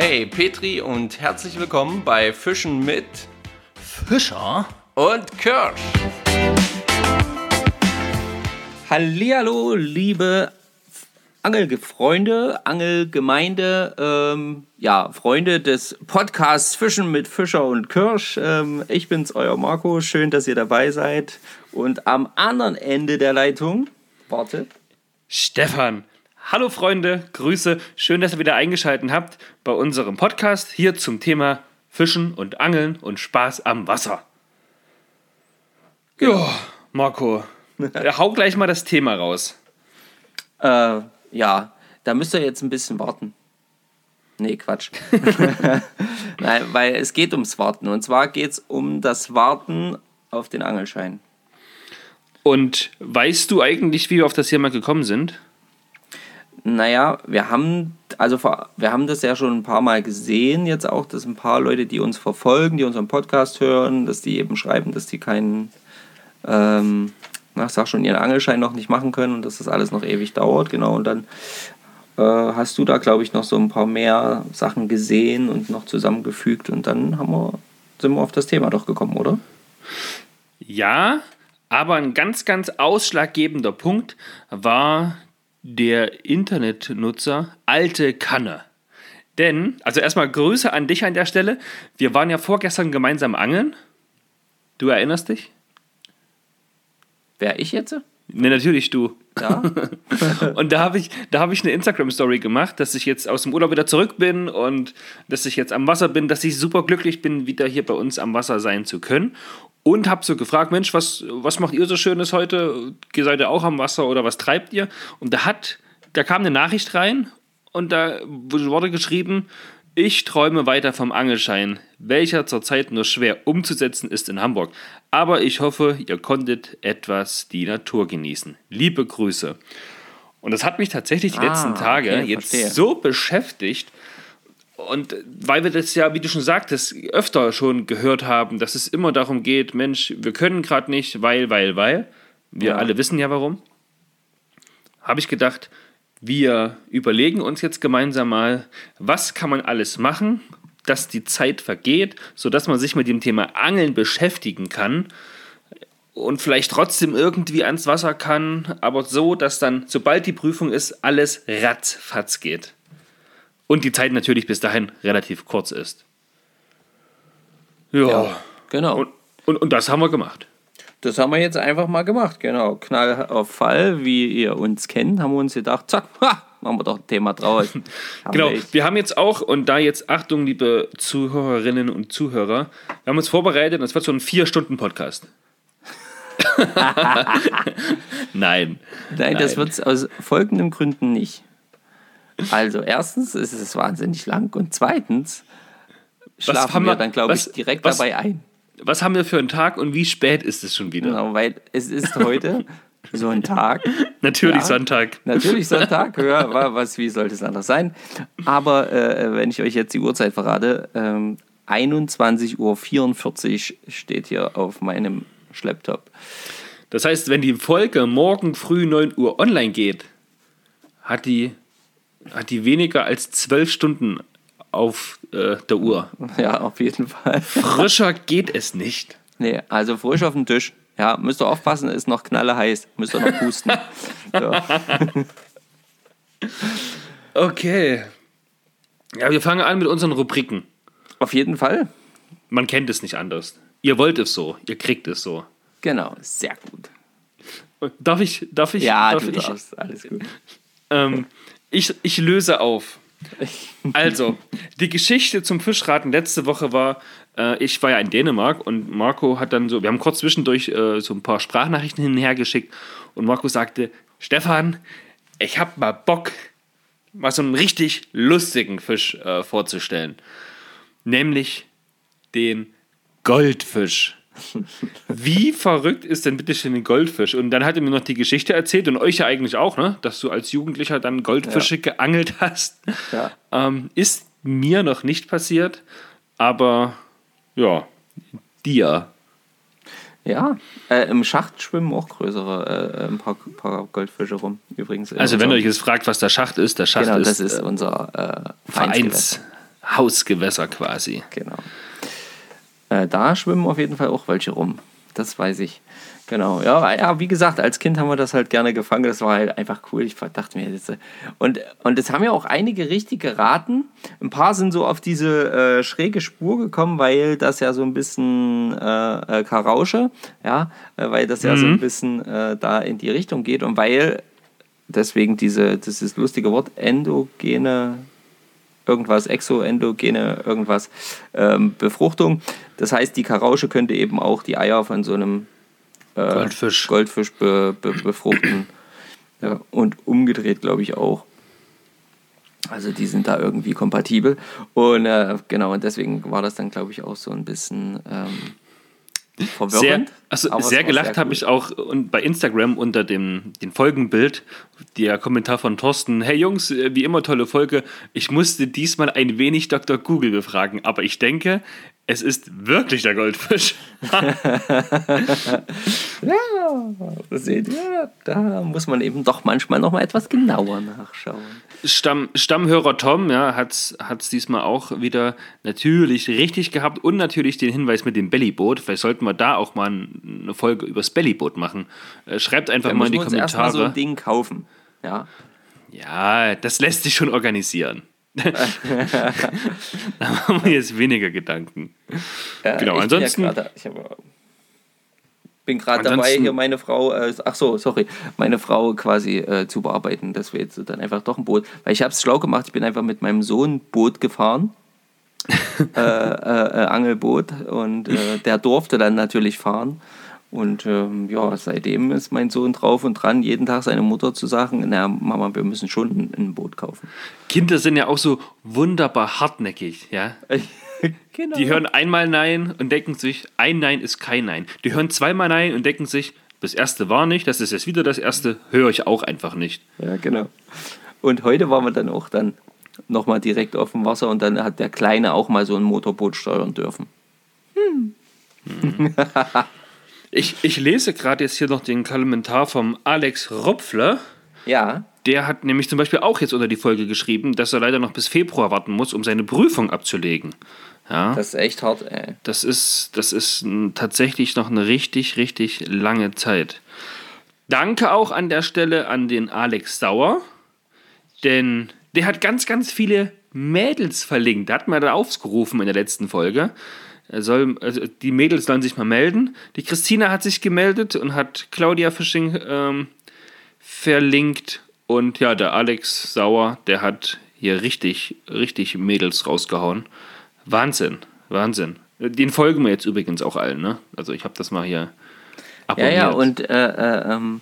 Hey Petri und herzlich willkommen bei Fischen mit Fischer und Kirsch. Hallihallo, liebe Angelfreunde, Angelgemeinde, ähm, ja, Freunde des Podcasts Fischen mit Fischer und Kirsch. Ähm, ich bin's, euer Marco. Schön, dass ihr dabei seid. Und am anderen Ende der Leitung, warte, Stefan. Hallo Freunde, Grüße. Schön, dass ihr wieder eingeschaltet habt bei unserem Podcast hier zum Thema Fischen und Angeln und Spaß am Wasser. Ja, Marco, hau gleich mal das Thema raus. Äh, ja, da müsst ihr jetzt ein bisschen warten. Nee, Quatsch. Nein, weil es geht ums Warten. Und zwar geht es um das Warten auf den Angelschein. Und weißt du eigentlich, wie wir auf das Thema gekommen sind? Naja, wir haben, also wir haben das ja schon ein paar Mal gesehen, jetzt auch, dass ein paar Leute, die uns verfolgen, die unseren Podcast hören, dass die eben schreiben, dass die keinen, ähm, na, sag schon, ihren Angelschein noch nicht machen können und dass das alles noch ewig dauert, genau. Und dann äh, hast du da, glaube ich, noch so ein paar mehr Sachen gesehen und noch zusammengefügt und dann haben wir, sind wir auf das Thema doch gekommen, oder? Ja, aber ein ganz, ganz ausschlaggebender Punkt war der Internetnutzer Alte Kanne. Denn, also erstmal Grüße an dich an der Stelle. Wir waren ja vorgestern gemeinsam angeln. Du erinnerst dich? Wer ich jetzt? Ne, natürlich du. Ja. Und da habe ich, da hab ich eine Instagram-Story gemacht, dass ich jetzt aus dem Urlaub wieder zurück bin und dass ich jetzt am Wasser bin, dass ich super glücklich bin, wieder hier bei uns am Wasser sein zu können. Und habe so gefragt, Mensch, was, was macht ihr so Schönes heute? Seid ihr auch am Wasser oder was treibt ihr? Und da hat, da kam eine Nachricht rein und da wurde geschrieben, ich träume weiter vom Angelschein, welcher zurzeit nur schwer umzusetzen ist in Hamburg. Aber ich hoffe, ihr konntet etwas die Natur genießen. Liebe Grüße. Und das hat mich tatsächlich die Ah, letzten Tage okay, jetzt verstehe. so beschäftigt. Und weil wir das ja, wie du schon sagtest, öfter schon gehört haben, dass es immer darum geht, Mensch, wir können gerade nicht, weil, weil, weil. Wir Ja. alle wissen ja warum. Habe ich gedacht, wir überlegen uns jetzt gemeinsam mal, was kann man alles machen, dass die Zeit vergeht, sodass man sich mit dem Thema Angeln beschäftigen kann und vielleicht trotzdem irgendwie ans Wasser kann, aber so, dass dann, sobald die Prüfung ist, alles ratzfatz geht. Und die Zeit natürlich bis dahin relativ kurz ist. Ja. Genau. Und, und, und das haben wir gemacht. Das haben wir jetzt einfach mal gemacht, genau. Knall auf Fall, wie ihr uns kennt, haben wir uns gedacht, zack, ha, machen wir doch ein Thema draus. Genau, wir wir haben jetzt auch, und da jetzt Achtung, liebe Zuhörerinnen und Zuhörer, wir haben uns vorbereitet es wird so ein Vier-Stunden-Podcast. Nein. Nein, das Nein. wird es aus folgenden Gründen nicht. Also, erstens ist es wahnsinnig lang und zweitens schlafen haben wir dann, glaube ich, direkt was- dabei ein. Was haben wir für einen Tag und wie spät ist es schon wieder? Genau, weil es ist heute so ein Tag. Natürlich Ja. Sonntag. Natürlich Sonntag, ja, wa- was, wie sollte es anders sein? Aber äh, wenn ich euch jetzt die Uhrzeit verrate, ähm, 21.44 Uhr steht hier auf meinem Schlepptop. Das heißt, wenn die Folge morgen früh 9 Uhr online geht, hat die, hat die weniger als zwölf Stunden auf äh, der Uhr. Ja, auf jeden Fall. Frischer geht es nicht. Nee, also frisch auf dem Tisch. Ja, müsst ihr aufpassen, ist noch knalleheiß. Müsst ihr noch pusten. Okay. Ja, wir fangen an mit unseren Rubriken. Auf jeden Fall. Man kennt es nicht anders. Ihr wollt es so, ihr kriegt es so. Genau, sehr gut. Darf ich, darf ich, Ja, darf du ich, darfst. Alles gut. ähm, ich, ich löse auf. Also, die Geschichte zum Fischraten letzte Woche war, äh, ich war ja in Dänemark und Marco hat dann so, wir haben kurz zwischendurch äh, so ein paar Sprachnachrichten hin und her geschickt und Marco sagte, Stefan, ich hab mal Bock, mal so einen richtig lustigen Fisch äh, vorzustellen. Nämlich den Goldfisch. Wie verrückt ist denn bitte schön ein Goldfisch? Und dann hat er mir noch die Geschichte erzählt und euch ja eigentlich auch, ne? dass du als Jugendlicher dann Goldfische geangelt hast. Ja. Ähm, ist mir noch nicht passiert, aber ja, dir. Ja, äh, im Schacht schwimmen auch größere, äh, ein paar, paar Goldfische rum. Übrigens. Also, wenn ihr euch jetzt fragt, was der Schacht ist, der Schacht Genau, ist, das ist äh, unser äh, Vereinsgewässer. Hausgewässer quasi. Genau. Äh, da schwimmen auf jeden Fall auch welche rum. Das weiß ich. Genau, ja, ja, wie gesagt, als Kind haben wir das halt gerne gefangen. Das war halt einfach cool. Ich dachte mir, das, und, und es haben ja auch einige richtig geraten. Ein paar sind so auf diese äh, schräge Spur gekommen, weil das ja so ein bisschen äh, äh Karausche, ja, äh, weil das ja so ein mhm. bisschen äh, da in die Richtung geht und weil deswegen diese, das ist lustige Wort, endogene irgendwas, exoendogene irgendwas, ähm, Befruchtung. Das heißt, die Karausche könnte eben auch die Eier von so einem äh, Goldfisch, Goldfisch be, be, befruchten. ja, und umgedreht, glaube ich, auch. Also die sind da irgendwie kompatibel. Und äh, genau, und deswegen war das dann, glaube ich, auch so ein bisschen ähm, verwirrend. Sehr, also sehr gelacht habe ich auch und bei Instagram unter dem, dem Folgenbild, der Kommentar von Thorsten, hey Jungs, wie immer tolle Folge. Ich musste diesmal ein wenig Dr. Google befragen, aber ich denke, es ist wirklich der Goldfisch. ja, seht ihr, da muss man eben doch manchmal noch mal etwas genauer nachschauen. Stamm, Stammhörer Tom ja, hat es diesmal auch wieder natürlich richtig gehabt und natürlich den Hinweis mit dem Bellyboot. Vielleicht sollten wir da auch mal eine Folge übers Bellyboot machen. Äh, schreibt einfach da mal in die Kommentare. Erstmal so ein Ding kaufen. Ja. ja, das lässt sich schon organisieren. da machen wir jetzt weniger Gedanken. Ja, genau, ich ansonsten. Ja bin gerade dabei, hier meine Frau, äh, ach so, sorry, meine Frau quasi äh, zu bearbeiten, dass wir jetzt dann einfach doch ein Boot, weil ich habe es schlau gemacht, ich bin einfach mit meinem Sohn Boot gefahren. äh, äh, äh Angelboot und äh, der durfte dann natürlich fahren und ähm, ja, seitdem ist mein Sohn drauf und dran, jeden Tag seine Mutter zu sagen, na Mama, wir müssen schon ein, ein Boot kaufen. Kinder sind ja auch so wunderbar hartnäckig, ja. genau. Die hören einmal Nein und denken sich, ein Nein ist kein Nein. Die hören zweimal Nein und denken sich, das erste war nicht, das ist jetzt wieder das erste, höre ich auch einfach nicht. Ja, genau. Und heute waren wir dann auch dann nochmal direkt auf dem Wasser und dann hat der Kleine auch mal so ein Motorboot steuern dürfen. Hm. Ich, ich lese gerade jetzt hier noch den Kommentar vom Alex Ropfler. Ja. Der hat nämlich zum Beispiel auch jetzt unter die Folge geschrieben, dass er leider noch bis Februar warten muss, um seine Prüfung abzulegen. Ja. Das ist echt hart, ey. Das ist, das ist tatsächlich noch eine richtig, richtig lange Zeit. Danke auch an der Stelle an den Alex Sauer, denn der hat ganz, ganz viele Mädels verlinkt. Der hat mir da aufgerufen in der letzten Folge. Er soll, also die Mädels sollen sich mal melden. Die Christina hat sich gemeldet und hat Claudia Fishing ähm, verlinkt. Und ja, der Alex Sauer, der hat hier richtig, richtig Mädels rausgehauen. Wahnsinn, Wahnsinn. Den folgen wir jetzt übrigens auch allen, ne? Also ich habe das mal hier abonniert. Ja, ja, und äh, äh, ähm,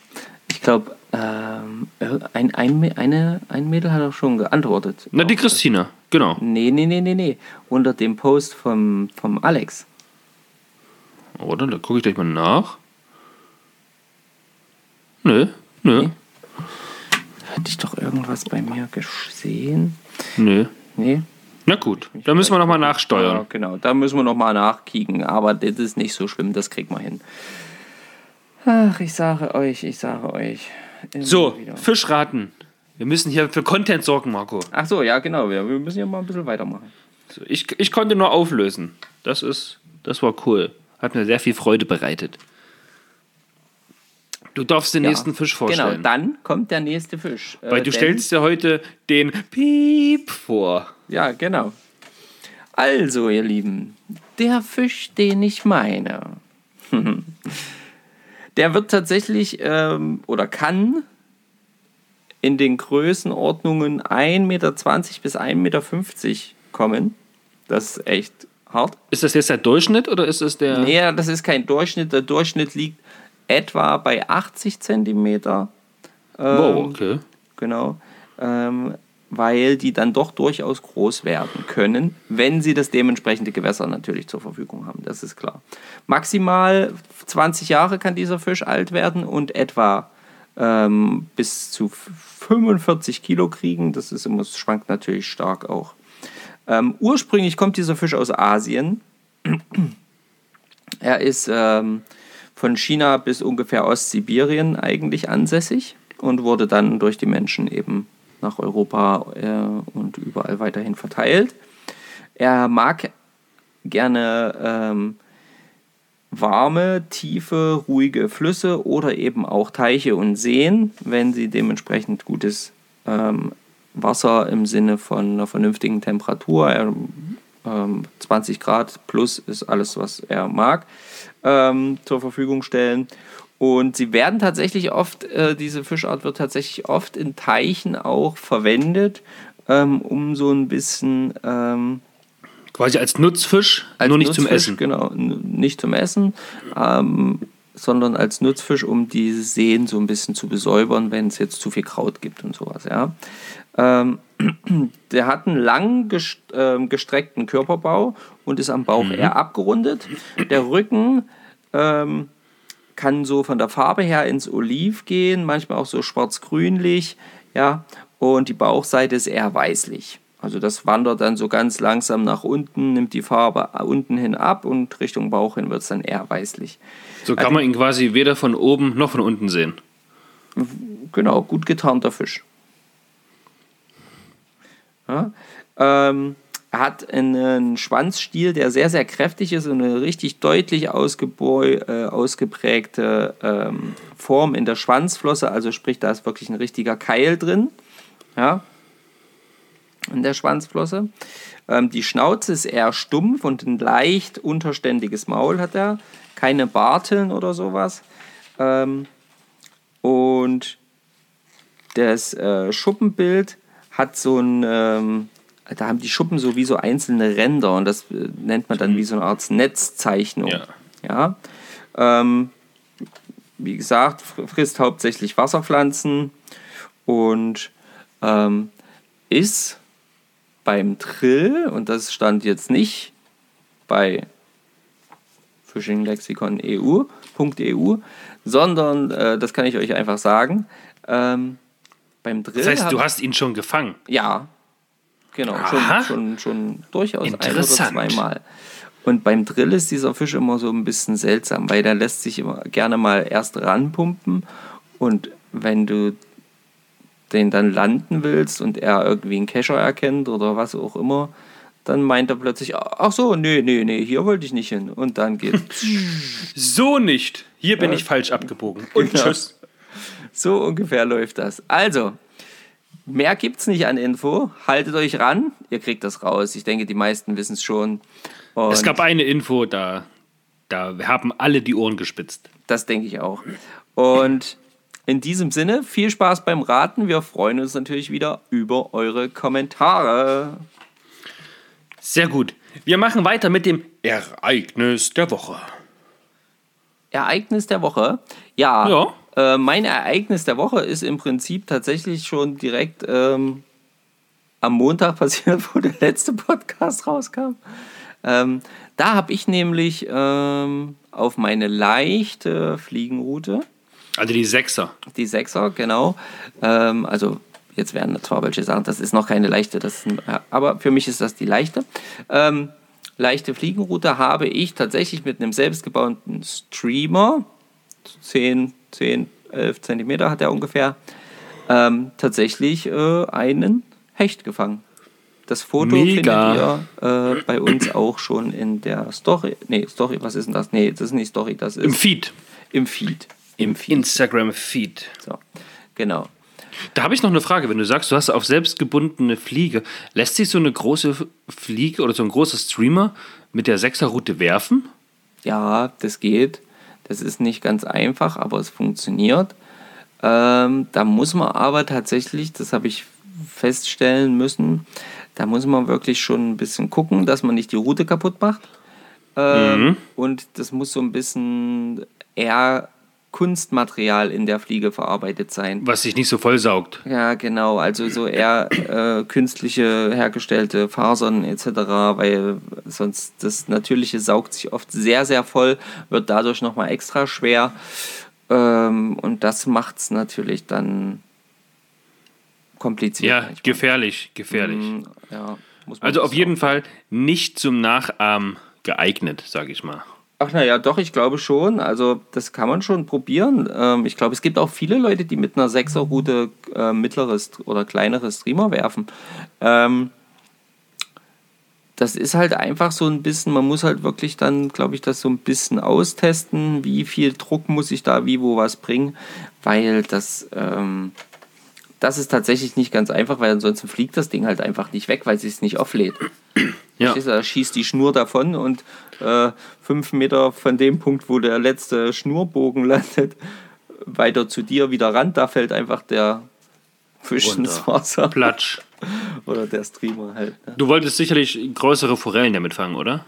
ich glaube, ähm, ein, ein, eine, ein Mädel hat auch schon geantwortet. Na, die Christina, genau. Nee, nee, nee, nee, nee. Unter dem Post vom, vom Alex. Oder? Da gucke ich gleich mal nach. Nö, nö. Nee. Hatte ich doch irgendwas bei mir gesehen? Nö. Nee. Na gut, da müssen wir nochmal nachsteuern. Ja, genau, da müssen wir nochmal nachkicken, aber das ist nicht so schlimm, das kriegt man hin. Ach, ich sage euch, ich sage euch. So, wieder. Fischraten. Wir müssen hier für Content sorgen, Marco. Ach so, ja, genau. Wir, wir müssen ja mal ein bisschen weitermachen. So, ich, ich konnte nur auflösen. Das ist, das war cool. Hat mir sehr viel Freude bereitet. Du darfst den ja, nächsten Fisch genau, vorstellen. Genau, dann kommt der nächste Fisch. Weil äh, du stellst dir heute den Piep vor. Ja, genau. Also, ihr Lieben, der Fisch, den ich meine. Der wird tatsächlich ähm, oder kann in den Größenordnungen 1,20 Meter bis 1,50 Meter kommen. Das ist echt hart. Ist das jetzt der Durchschnitt oder ist es der. Nee, das ist kein Durchschnitt. Der Durchschnitt liegt etwa bei 80 Zentimeter. Ähm, wow, okay. Genau. Ähm, weil die dann doch durchaus groß werden können, wenn sie das dementsprechende Gewässer natürlich zur Verfügung haben. Das ist klar. Maximal 20 Jahre kann dieser Fisch alt werden und etwa ähm, bis zu 45 Kilo kriegen. Das ist immer, das schwankt natürlich stark auch. Ähm, ursprünglich kommt dieser Fisch aus Asien. er ist ähm, von China bis ungefähr Ostsibirien eigentlich ansässig und wurde dann durch die Menschen eben nach Europa äh, und überall weiterhin verteilt. Er mag gerne ähm, warme, tiefe, ruhige Flüsse oder eben auch Teiche und Seen, wenn sie dementsprechend gutes ähm, Wasser im Sinne von einer vernünftigen Temperatur, er, ähm, 20 Grad plus ist alles, was er mag, ähm, zur Verfügung stellen. Und sie werden tatsächlich oft, äh, diese Fischart wird tatsächlich oft in Teichen auch verwendet, ähm, um so ein bisschen ähm, Quasi als Nutzfisch, als nur nicht Nutzfisch, zum Essen. Genau, nicht zum Essen, ähm, sondern als Nutzfisch, um die Seen so ein bisschen zu besäubern, wenn es jetzt zu viel Kraut gibt und sowas. Ja. Ähm, der hat einen lang ähm, gestreckten Körperbau und ist am Bauch eher abgerundet. Der Rücken ähm, kann so von der Farbe her ins Oliv gehen, manchmal auch so schwarz-grünlich, ja, und die Bauchseite ist eher weißlich. Also das wandert dann so ganz langsam nach unten, nimmt die Farbe unten hin ab und Richtung Bauch hin wird es dann eher weißlich. So kann man ihn quasi weder von oben noch von unten sehen. Genau, gut getarnter Fisch. Ja, ähm, hat einen Schwanzstiel, der sehr, sehr kräftig ist und eine richtig deutlich äh, ausgeprägte ähm, Form in der Schwanzflosse. Also sprich, da ist wirklich ein richtiger Keil drin. Ja, in der Schwanzflosse. Ähm, die Schnauze ist eher stumpf und ein leicht unterständiges Maul hat er. Keine Barteln oder sowas. Ähm, und das äh, Schuppenbild hat so ein, ähm, da haben die Schuppen so wie so einzelne Ränder und das äh, nennt man dann wie so eine Art Netzzeichnung. Ja. Ja. Ähm, wie gesagt, fr- frisst hauptsächlich Wasserpflanzen und ähm, ist beim Trill, und das stand jetzt nicht bei fishinglexikon.eu, sondern äh, das kann ich euch einfach sagen. Ähm, beim Drill. Das heißt, du hast ihn schon gefangen. ja, genau, Aha. schon, schon, schon durchaus ein oder zweimal. Und beim Drill ist dieser Fisch immer so ein bisschen seltsam, weil der lässt sich immer gerne mal erst ranpumpen und wenn du den dann landen willst und er irgendwie einen Kescher erkennt oder was auch immer, dann meint er plötzlich, ach so, nee, nee, nee, hier wollte ich nicht hin. Und dann geht So nicht. Hier bin ich falsch abgebogen. Und Genau. tschüss. So ungefähr läuft das. Also, mehr gibt's nicht an Info. Haltet euch ran. Ihr kriegt das raus. Ich denke, die meisten wissen es schon. Und Es gab eine Info, da, da haben alle die Ohren gespitzt. das denke ich auch. Und in diesem Sinne, viel Spaß beim Raten. Wir freuen uns natürlich wieder über eure Kommentare. Sehr gut. Wir machen weiter mit dem Ereignis der Woche. Ereignis der Woche. Ja, Ja. Äh, mein Ereignis der Woche ist im Prinzip tatsächlich schon direkt ähm, am Montag passiert, wo der letzte Podcast rauskam. Ähm, da habe ich nämlich ähm, auf meine leichte Fliegenroute, Also die Sechser. die Sechser, genau, ähm, also jetzt werden zwar welche sagen, das ist noch keine leichte, das ein, äh, aber für mich ist das die leichte. Ähm, leichte Fliegenroute habe ich tatsächlich mit einem selbstgebauten Streamer, 10, 10, 11 Zentimeter hat er ungefähr, ähm, tatsächlich äh, einen Hecht gefangen. Das Foto Mega. findet ihr äh, bei uns auch schon in der Story. Nee, Story, was ist denn das? Nee, das ist nicht Story, das ist Im Feed. im Feed. Im Feed. Instagram-Feed. So, genau. Da habe ich noch eine Frage. Wenn du sagst, du hast auf selbstgebundene Fliege, lässt sich so eine große Fliege oder so ein großer Streamer mit der Sechserroute werfen? Ja, das geht. Das ist nicht ganz einfach, aber es funktioniert. Ähm, da muss man aber tatsächlich, das habe ich feststellen müssen, da muss man wirklich schon ein bisschen gucken, dass man nicht die Route kaputt macht. Ähm, Und das muss so ein bisschen eher Kunstmaterial in der Fliege verarbeitet sein. Was sich nicht so vollsaugt. Ja, genau. Also so eher äh, künstliche hergestellte Fasern etc., weil sonst das Natürliche saugt sich oft sehr, sehr voll, wird dadurch nochmal extra schwer. Ähm, und das macht es natürlich dann kompliziert. Ja, manchmal. gefährlich, gefährlich. Mm, Ja, Also auf jeden Fall nicht zum Nachahmen geeignet, sage ich mal. Ach naja, doch, ich glaube schon. Also das kann man schon probieren. Ähm, ich glaube, es gibt auch viele Leute, die mit einer Sechserroute äh, mittleres oder kleineres Streamer werfen. Ähm, das ist halt einfach so ein bisschen, man muss halt wirklich dann, glaube ich, das so ein bisschen austesten, wie viel Druck muss ich da wie wo was bringen, weil das, ähm, das ist tatsächlich nicht ganz einfach, weil ansonsten fliegt das Ding halt einfach nicht weg, weil sie es nicht auflädt. Ja. Verstehst du, Da schießt die Schnur davon und äh, fünf Meter von dem Punkt, wo der letzte Schnurbogen landet, weiter zu dir wieder ran, da fällt einfach der Fisch ins Runter. Wasser. Platsch. Oder der Streamer halt. Ne? Du wolltest sicherlich größere Forellen damit fangen, oder?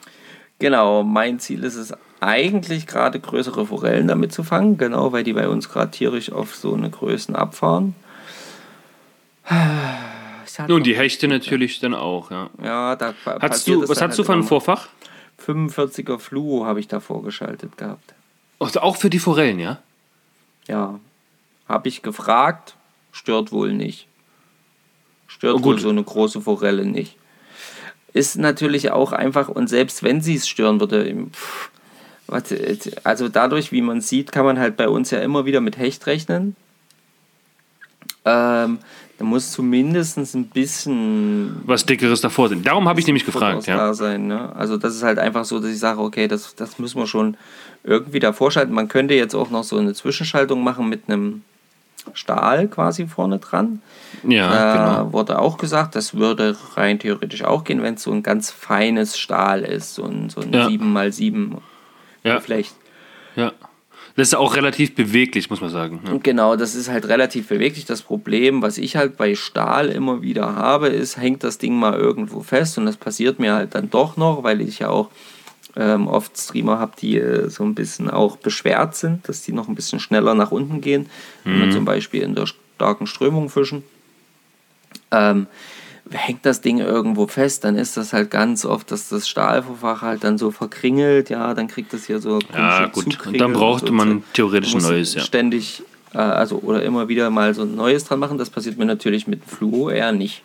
Genau, mein Ziel ist es eigentlich gerade größere Forellen damit zu fangen, genau, weil die bei uns gerade tierisch auf so eine Größen abfahren. Und die Hechte natürlich dann auch, ja. Ja, da Hast du, was hast du halt für ein. Vorfach? 45er Fluo habe ich da vorgeschaltet gehabt. Also auch für die Forellen, ja? Ja, habe ich gefragt, stört wohl nicht. Stört Oh, wohl so eine große Forelle nicht. Ist natürlich auch einfach, und selbst wenn sie es stören würde, pff, also dadurch, wie man sieht, kann man halt bei uns ja immer wieder mit Hecht rechnen. Ähm, da muss zumindest ein bisschen Was Dickeres davor sind. Darum habe ich nämlich gefragt, ja. da sein. Ne? Also das ist halt einfach so, dass ich sage, okay, das, das müssen wir schon irgendwie davor schalten. Man könnte jetzt auch noch so eine Zwischenschaltung machen mit einem Stahl quasi vorne dran. Ja, da genau. wurde auch gesagt, das würde rein theoretisch auch gehen, wenn es so ein ganz feines Stahl ist, so ein, so ein Ja. 7x7 Ja, Geflecht. ja. Das ist auch relativ beweglich, muss man sagen. Ja. Genau, das ist halt relativ beweglich. Das Problem, was ich halt bei Stahl immer wieder habe, ist, hängt das Ding mal irgendwo fest und das passiert mir halt dann doch noch, weil ich ja auch ähm, oft Streamer habe, die äh, so ein bisschen auch beschwert sind, dass die noch ein bisschen schneller nach unten gehen, wenn man zum Beispiel in der starken Strömung fischen. Ähm, hängt das Ding irgendwo fest, dann ist das halt ganz oft, dass das Stahlverfach halt dann so verkringelt, ja, dann kriegt das hier so Ja, gut. Und Zugkringel dann brauchte so man theoretisch ein neues, ja. ständig, äh, also oder immer wieder mal so ein neues dran machen. Das passiert mir natürlich mit Fluo eher nicht.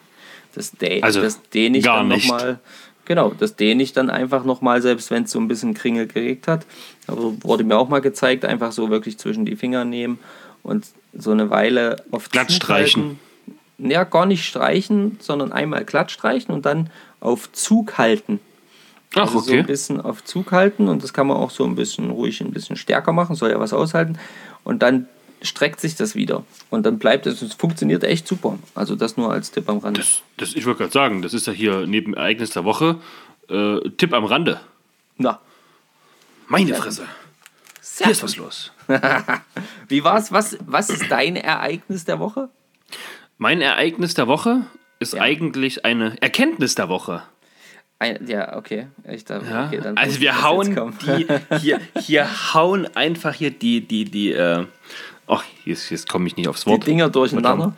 Das, de Also, das dehne ich dann nochmal. Genau, das dehne ich dann einfach nochmal, selbst wenn es so ein bisschen Kringel geregt hat. Aber wurde mir auch mal gezeigt, einfach so wirklich zwischen die Finger nehmen und so eine Weile auf Glatt streichen. halten. Ja, gar nicht streichen, sondern einmal glatt streichen und dann auf Zug halten. Ach, Also so ein okay. bisschen auf Zug halten und das kann man auch so ein bisschen ruhig ein bisschen stärker machen, soll ja was aushalten. Und dann streckt sich das wieder. Und dann bleibt es, es funktioniert echt super. Also das nur als Tipp am Rande. Das, das, ich wollte gerade sagen, das ist ja hier neben Ereignis der Woche äh, Tipp am Rande. Na, Meine Fresse. sehr Hier ist was los. Wie war's? Was, was ist dein Ereignis der Woche? Mein Ereignis der Woche ist Ja. eigentlich eine Erkenntnis der Woche. Ein, ja, okay. Dachte, Ja? okay also wir hauen jetzt die, hier, hier hauen einfach hier die, die, die, äh, ach, jetzt, jetzt komme ich nicht aufs die Wort. Dinger durcheinander.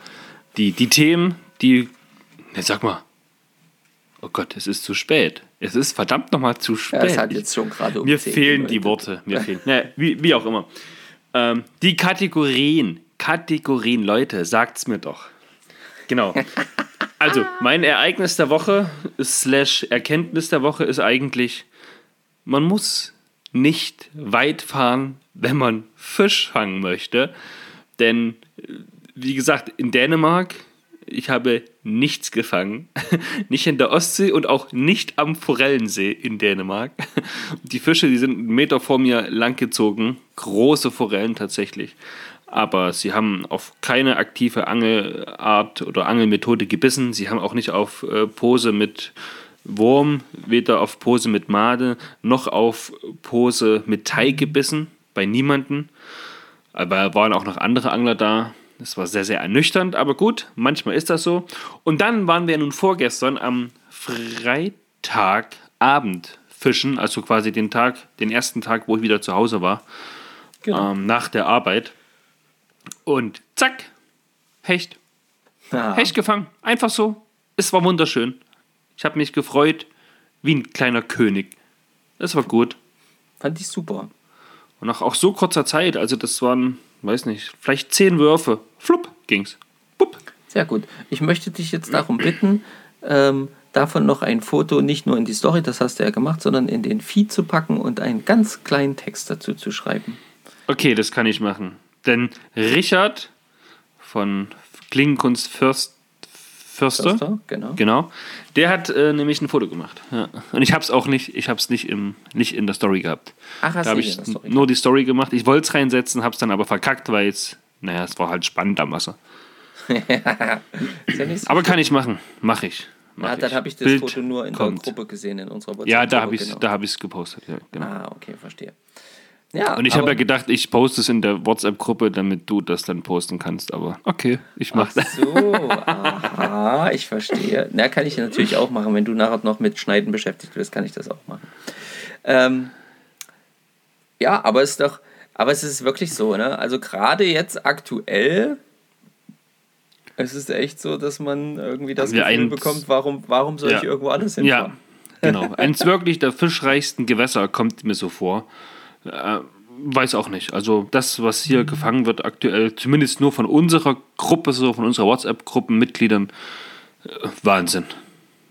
Die, die Themen, die, ne, sag mal, oh Gott, es ist zu spät. Es ist verdammt nochmal zu Ja, spät. es hat jetzt schon gerade um Mir 10 fehlen die geläutet. Worte. Mir fehlen. Ne, wie, wie auch immer. Ähm, die Kategorien. Kategorien, Leute, sagt's mir doch. Genau. Also, mein Ereignis der Woche, slash Erkenntnis der Woche ist eigentlich, man muss nicht weit fahren, wenn man Fisch fangen möchte. Denn, wie gesagt, in Dänemark, ich habe nichts gefangen. Nicht in der Ostsee und auch nicht am Forellensee in Dänemark. Die Fische, die sind einen Meter vor mir langgezogen. Große Forellen tatsächlich. Aber sie haben auf keine aktive Angelart oder Angelmethode gebissen. Sie haben auch nicht auf äh, Pose mit Wurm, weder auf Pose mit Made, noch auf Pose mit Tai gebissen. Bei niemanden. Aber waren auch noch andere Angler da. Das war sehr, sehr ernüchternd, aber gut, manchmal ist das so. Und dann waren wir nun vorgestern am Freitagabend fischen, also quasi den Tag, den ersten Tag, wo ich wieder zu Hause war, Genau. ähm, nach der Arbeit. Und zack, Hecht. Ah, Hecht gefangen. Einfach so. Es war wunderschön. Ich habe mich gefreut wie ein kleiner König. Das war gut. Fand ich super. Und nach auch so kurzer Zeit, also das waren, weiß nicht, vielleicht zehn Würfe. Flupp, ging's. Bupp. Sehr gut. Ich möchte dich jetzt darum bitten, ähm, davon noch ein Foto nicht nur in die Story, das hast du ja gemacht, sondern in den Feed zu packen und einen ganz kleinen Text dazu zu schreiben. Okay, das kann ich machen. Denn Richard von Klingenkunst First Förster. Förster, genau. Genau. Der hat äh, nämlich ein Foto gemacht. Ja. Und ich habe es auch nicht, ich habe es nicht, im, nicht in der Story gehabt. Ach, hast da habe ich nur die Story gemacht. Ich wollte es reinsetzen, habe es dann aber verkackt, weil es, naja, es war halt spannend am Wasser. Ja so Aber kann ich machen. Mache ich. Mach ja, dann habe ich das Bild Foto nur in kommt. der Gruppe gesehen, in unserer WhatsApp. Ja, da habe ich genau. da hab gepostet. Ja, genau. Ah, okay, verstehe. Ja, Und ich habe ja gedacht, ich poste es in der WhatsApp-Gruppe, damit du das dann posten kannst. Aber okay, ich mache Ach das. so, aha, ich verstehe. Na, kann ich natürlich auch machen. Wenn du nachher noch mit Schneiden beschäftigt bist, kann ich das auch machen. Ähm, ja, aber es ist doch, aber es ist wirklich so, ne? Also gerade jetzt aktuell, es ist echt so, dass man irgendwie das Haben wir Gefühl bekommt, warum, warum soll Ja. ich irgendwo anders Ja, hinfahren? genau. Eins wirklich der fischreichsten Gewässer kommt mir so vor. Äh, weiß auch nicht. Also das, was hier Mhm. gefangen wird aktuell, zumindest nur von unserer Gruppe, so von unserer WhatsApp-Gruppenmitgliedern, äh, Wahnsinn.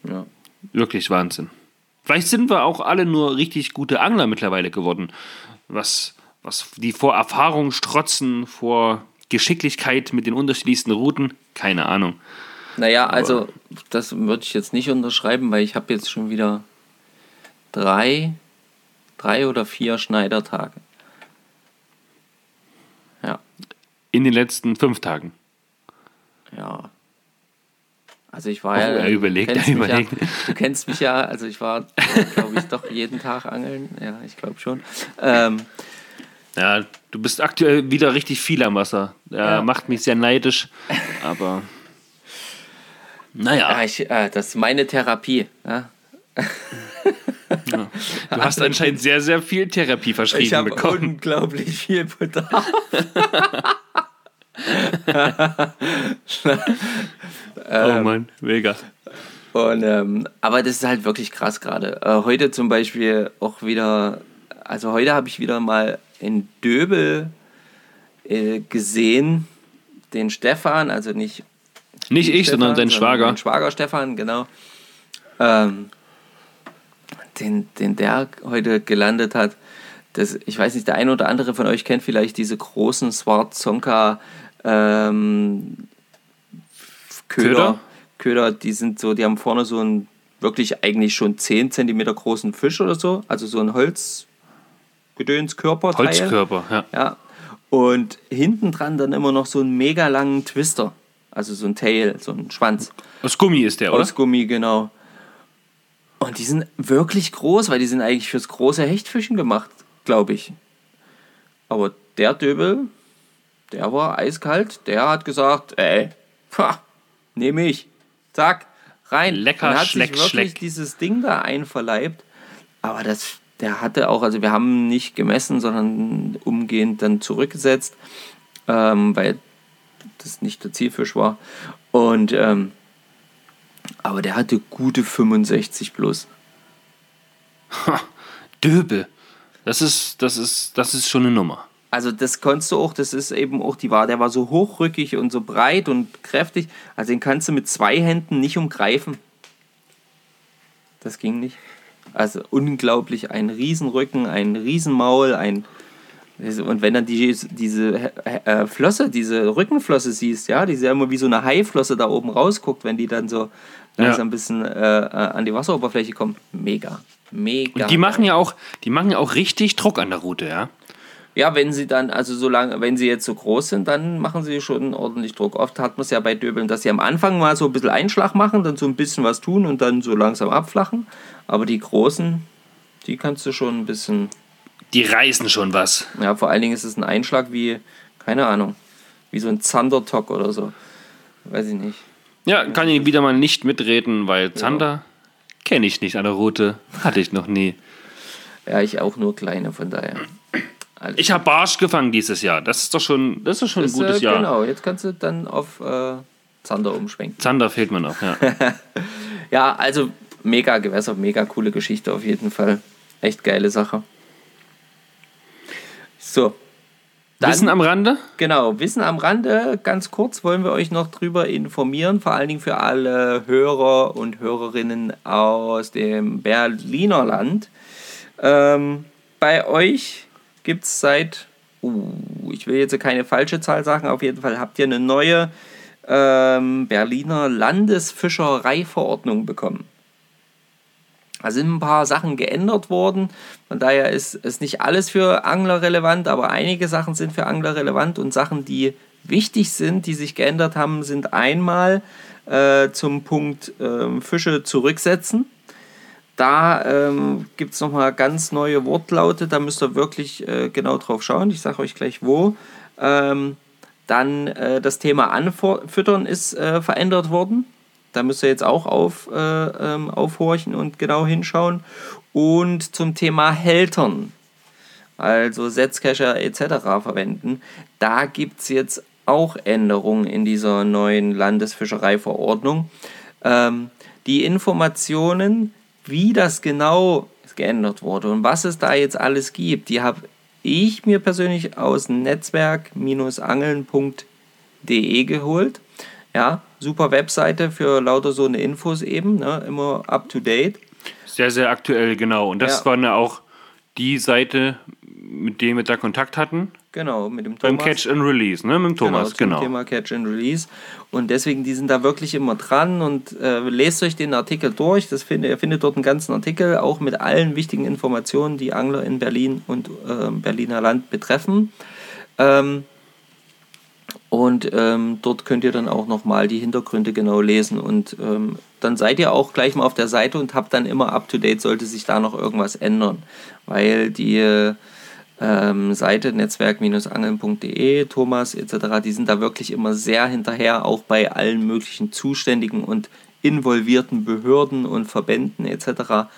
Ja. Wirklich Wahnsinn. Vielleicht sind wir auch alle nur richtig gute Angler mittlerweile geworden. Was, was die vor Erfahrung strotzen, vor Geschicklichkeit mit den unterschiedlichsten Routen, keine Ahnung. Naja, also das würde ich jetzt nicht unterschreiben, weil ich habe jetzt schon wieder drei, drei oder vier Schneidertage. Ja, In den letzten fünf Tagen. ja. Also ich war Oh, ja. er überlegt, er überlegt. Ja, du kennst mich ja, also ich war, glaube ich, doch jeden Tag angeln. Ja, ich glaube schon. Ähm, Ja, du bist aktuell wieder richtig viel am Wasser. Ja, Ja. Macht mich sehr neidisch, aber naja, ja, ich, äh, das ist meine Therapie. Ja. Du hast anscheinend sehr, sehr viel Therapie Ich verschrieben habe bekommen. unglaublich viel Bedarf. oh Mann, mega. Und, ähm, aber das ist halt wirklich krass gerade. Äh, heute zum Beispiel auch wieder, also heute habe ich wieder mal in Döbel äh, gesehen, den Stefan, also nicht Nicht ich, Stefan, sondern dein Schwager. Mein Schwager Stefan, genau. Ähm, den, den der heute gelandet hat. Das, ich weiß nicht, der eine oder andere von euch kennt vielleicht diese großen Swarzonka ähm, Köder. Köder? Köder, die sind so, die haben vorne so einen wirklich eigentlich schon 10 cm großen Fisch oder so. Also so ein Holzgedönskörper. Holzkörper, ja. Ja. Und hinten dran dann immer noch so einen mega langen Twister. Also so ein Tail, so ein Schwanz. Aus Gummi ist der, oder? Aus Gummi, genau. Und die sind wirklich groß, weil die sind eigentlich fürs große Hechtfischen gemacht, glaube ich. Aber der Döbel, der war eiskalt. Der hat gesagt, ey, nehme ich. Zack, rein. Lecker, Und hat schleck, sich wirklich schleck. dieses Ding da einverleibt. Aber das, der hatte auch, also wir haben nicht gemessen, sondern umgehend dann zurückgesetzt, ähm, weil das nicht der Zielfisch war. Und ähm, aber der hatte gute 65 plus. Döbel. Das ist, das ist, das ist schon eine Nummer. Also das konntest du auch, das ist eben auch, die war, der war so hochrückig und so breit und kräftig. Also den kannst du mit zwei Händen nicht umgreifen. Das ging nicht. Also unglaublich, ein Riesenrücken, ein Riesenmaul, ein und wenn dann die, diese äh, Flosse, diese Rückenflosse siehst, ja, die ist ja immer wie so eine Haiflosse da oben rausguckt, wenn die dann so langsam ein bisschen äh, äh, an die Wasseroberfläche kommt. Mega. Mega. Und die machen ja auch, die machen ja auch richtig Druck an der Route, ja. Ja, wenn sie dann, also solange, wenn sie jetzt so groß sind, dann machen sie schon ordentlich Druck. Oft hat man es ja bei Döbeln, dass sie am Anfang mal so ein bisschen Einschlag machen, dann so ein bisschen was tun und dann so langsam abflachen. Aber die großen, die kannst du schon ein bisschen, Die reißen schon was. ja, vor allen Dingen ist es ein Einschlag wie, keine Ahnung, wie so ein Zandertock oder so. Weiß ich nicht. Ja, kann ich wieder mal nicht mitreden, weil Zander kenne ich nicht an der Route. Hatte ich noch nie. Ja, ich auch nur kleine, von daher. Alles Ich habe Barsch gefangen dieses Jahr. Das ist doch schon, das ist schon ein ist, gutes äh, Jahr. Genau, jetzt kannst du dann auf äh, Zander umschwenken. Zander fehlt mir noch, ja. Ja, also mega Gewässer, mega coole Geschichte auf jeden Fall. Echt geile Sache. So. Dann, Wissen am Rande? genau, Wissen am Rande, ganz kurz wollen wir euch noch drüber informieren, vor allen Dingen für alle Hörer und Hörerinnen aus dem Berliner Land. Ähm, bei euch gibt es seit, uh, ich will jetzt keine falsche Zahl sagen, auf jeden Fall habt ihr eine neue ähm, Berliner Landesfischereiverordnung bekommen. Da sind ein paar Sachen geändert worden. Von daher ist es nicht alles für Angler relevant, aber einige Sachen sind für Angler relevant und Sachen, die wichtig sind, die sich geändert haben, sind einmal äh, zum Punkt äh, Fische zurücksetzen. Da ähm, gibt es nochmal ganz neue Wortlaute, da müsst ihr wirklich äh, genau drauf schauen. Ich sage euch gleich wo. Ähm, dann äh, das Thema Anfüttern ist äh, verändert worden. Da müsst ihr jetzt auch auf, äh, ähm, aufhorchen und genau hinschauen. Und zum Thema Hältern, also Setzcacher etc. verwenden, da gibt es jetzt auch Änderungen in dieser neuen Landesfischereiverordnung. Ähm, die Informationen, wie das genau geändert wurde und was es da jetzt alles gibt, die habe ich mir persönlich aus netzwerk-angeln.de geholt. Ja, super Webseite für lauter so eine Infos eben, ne, immer up to date. Sehr, sehr aktuell, genau. Und das ja. war ja auch die Seite, mit der wir da Kontakt hatten. Genau, mit dem Thomas. Beim Catch and Release, ne? Mit dem Thomas, genau. genau. Thema Catch and Release. Und deswegen, die sind da wirklich immer dran und äh, lest euch den Artikel durch. Das find, ihr findet dort einen ganzen Artikel, auch mit allen wichtigen Informationen, die Angler in Berlin und äh, Berliner Land betreffen. Ähm, und ähm, dort könnt ihr dann auch nochmal die Hintergründe genau lesen. Und ähm, dann seid ihr auch gleich mal auf der Seite und habt dann immer up to date, sollte sich da noch irgendwas ändern. Weil die ähm, Seite netzwerk-angeln.de, Thomas etc., die sind da wirklich immer sehr hinterher, auch bei allen möglichen zuständigen und involvierten Behörden und Verbänden etc.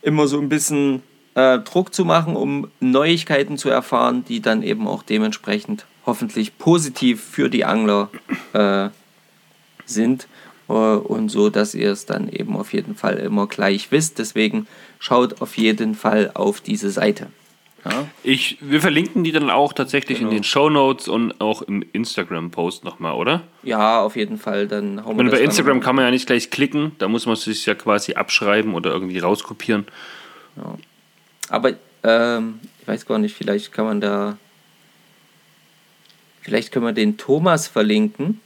immer so ein bisschen äh, Druck zu machen, um Neuigkeiten zu erfahren, die dann eben auch dementsprechend hoffentlich positiv für die Angler äh, sind äh, und so, dass ihr es dann eben auf jeden Fall immer gleich wisst. Deswegen schaut auf jeden Fall auf diese Seite. Ja. Ich, wir verlinken die dann auch tatsächlich genau. in den Show Notes und auch im Instagram-Post nochmal, oder? Ja, auf jeden Fall. Dann hauen wir Meine, bei Instagram kann man ja nicht gleich klicken, da muss man sich ja quasi abschreiben oder irgendwie rauskopieren. Ja. Aber ähm, ich weiß gar nicht, vielleicht kann man da. Vielleicht können wir den Thomas verlinken.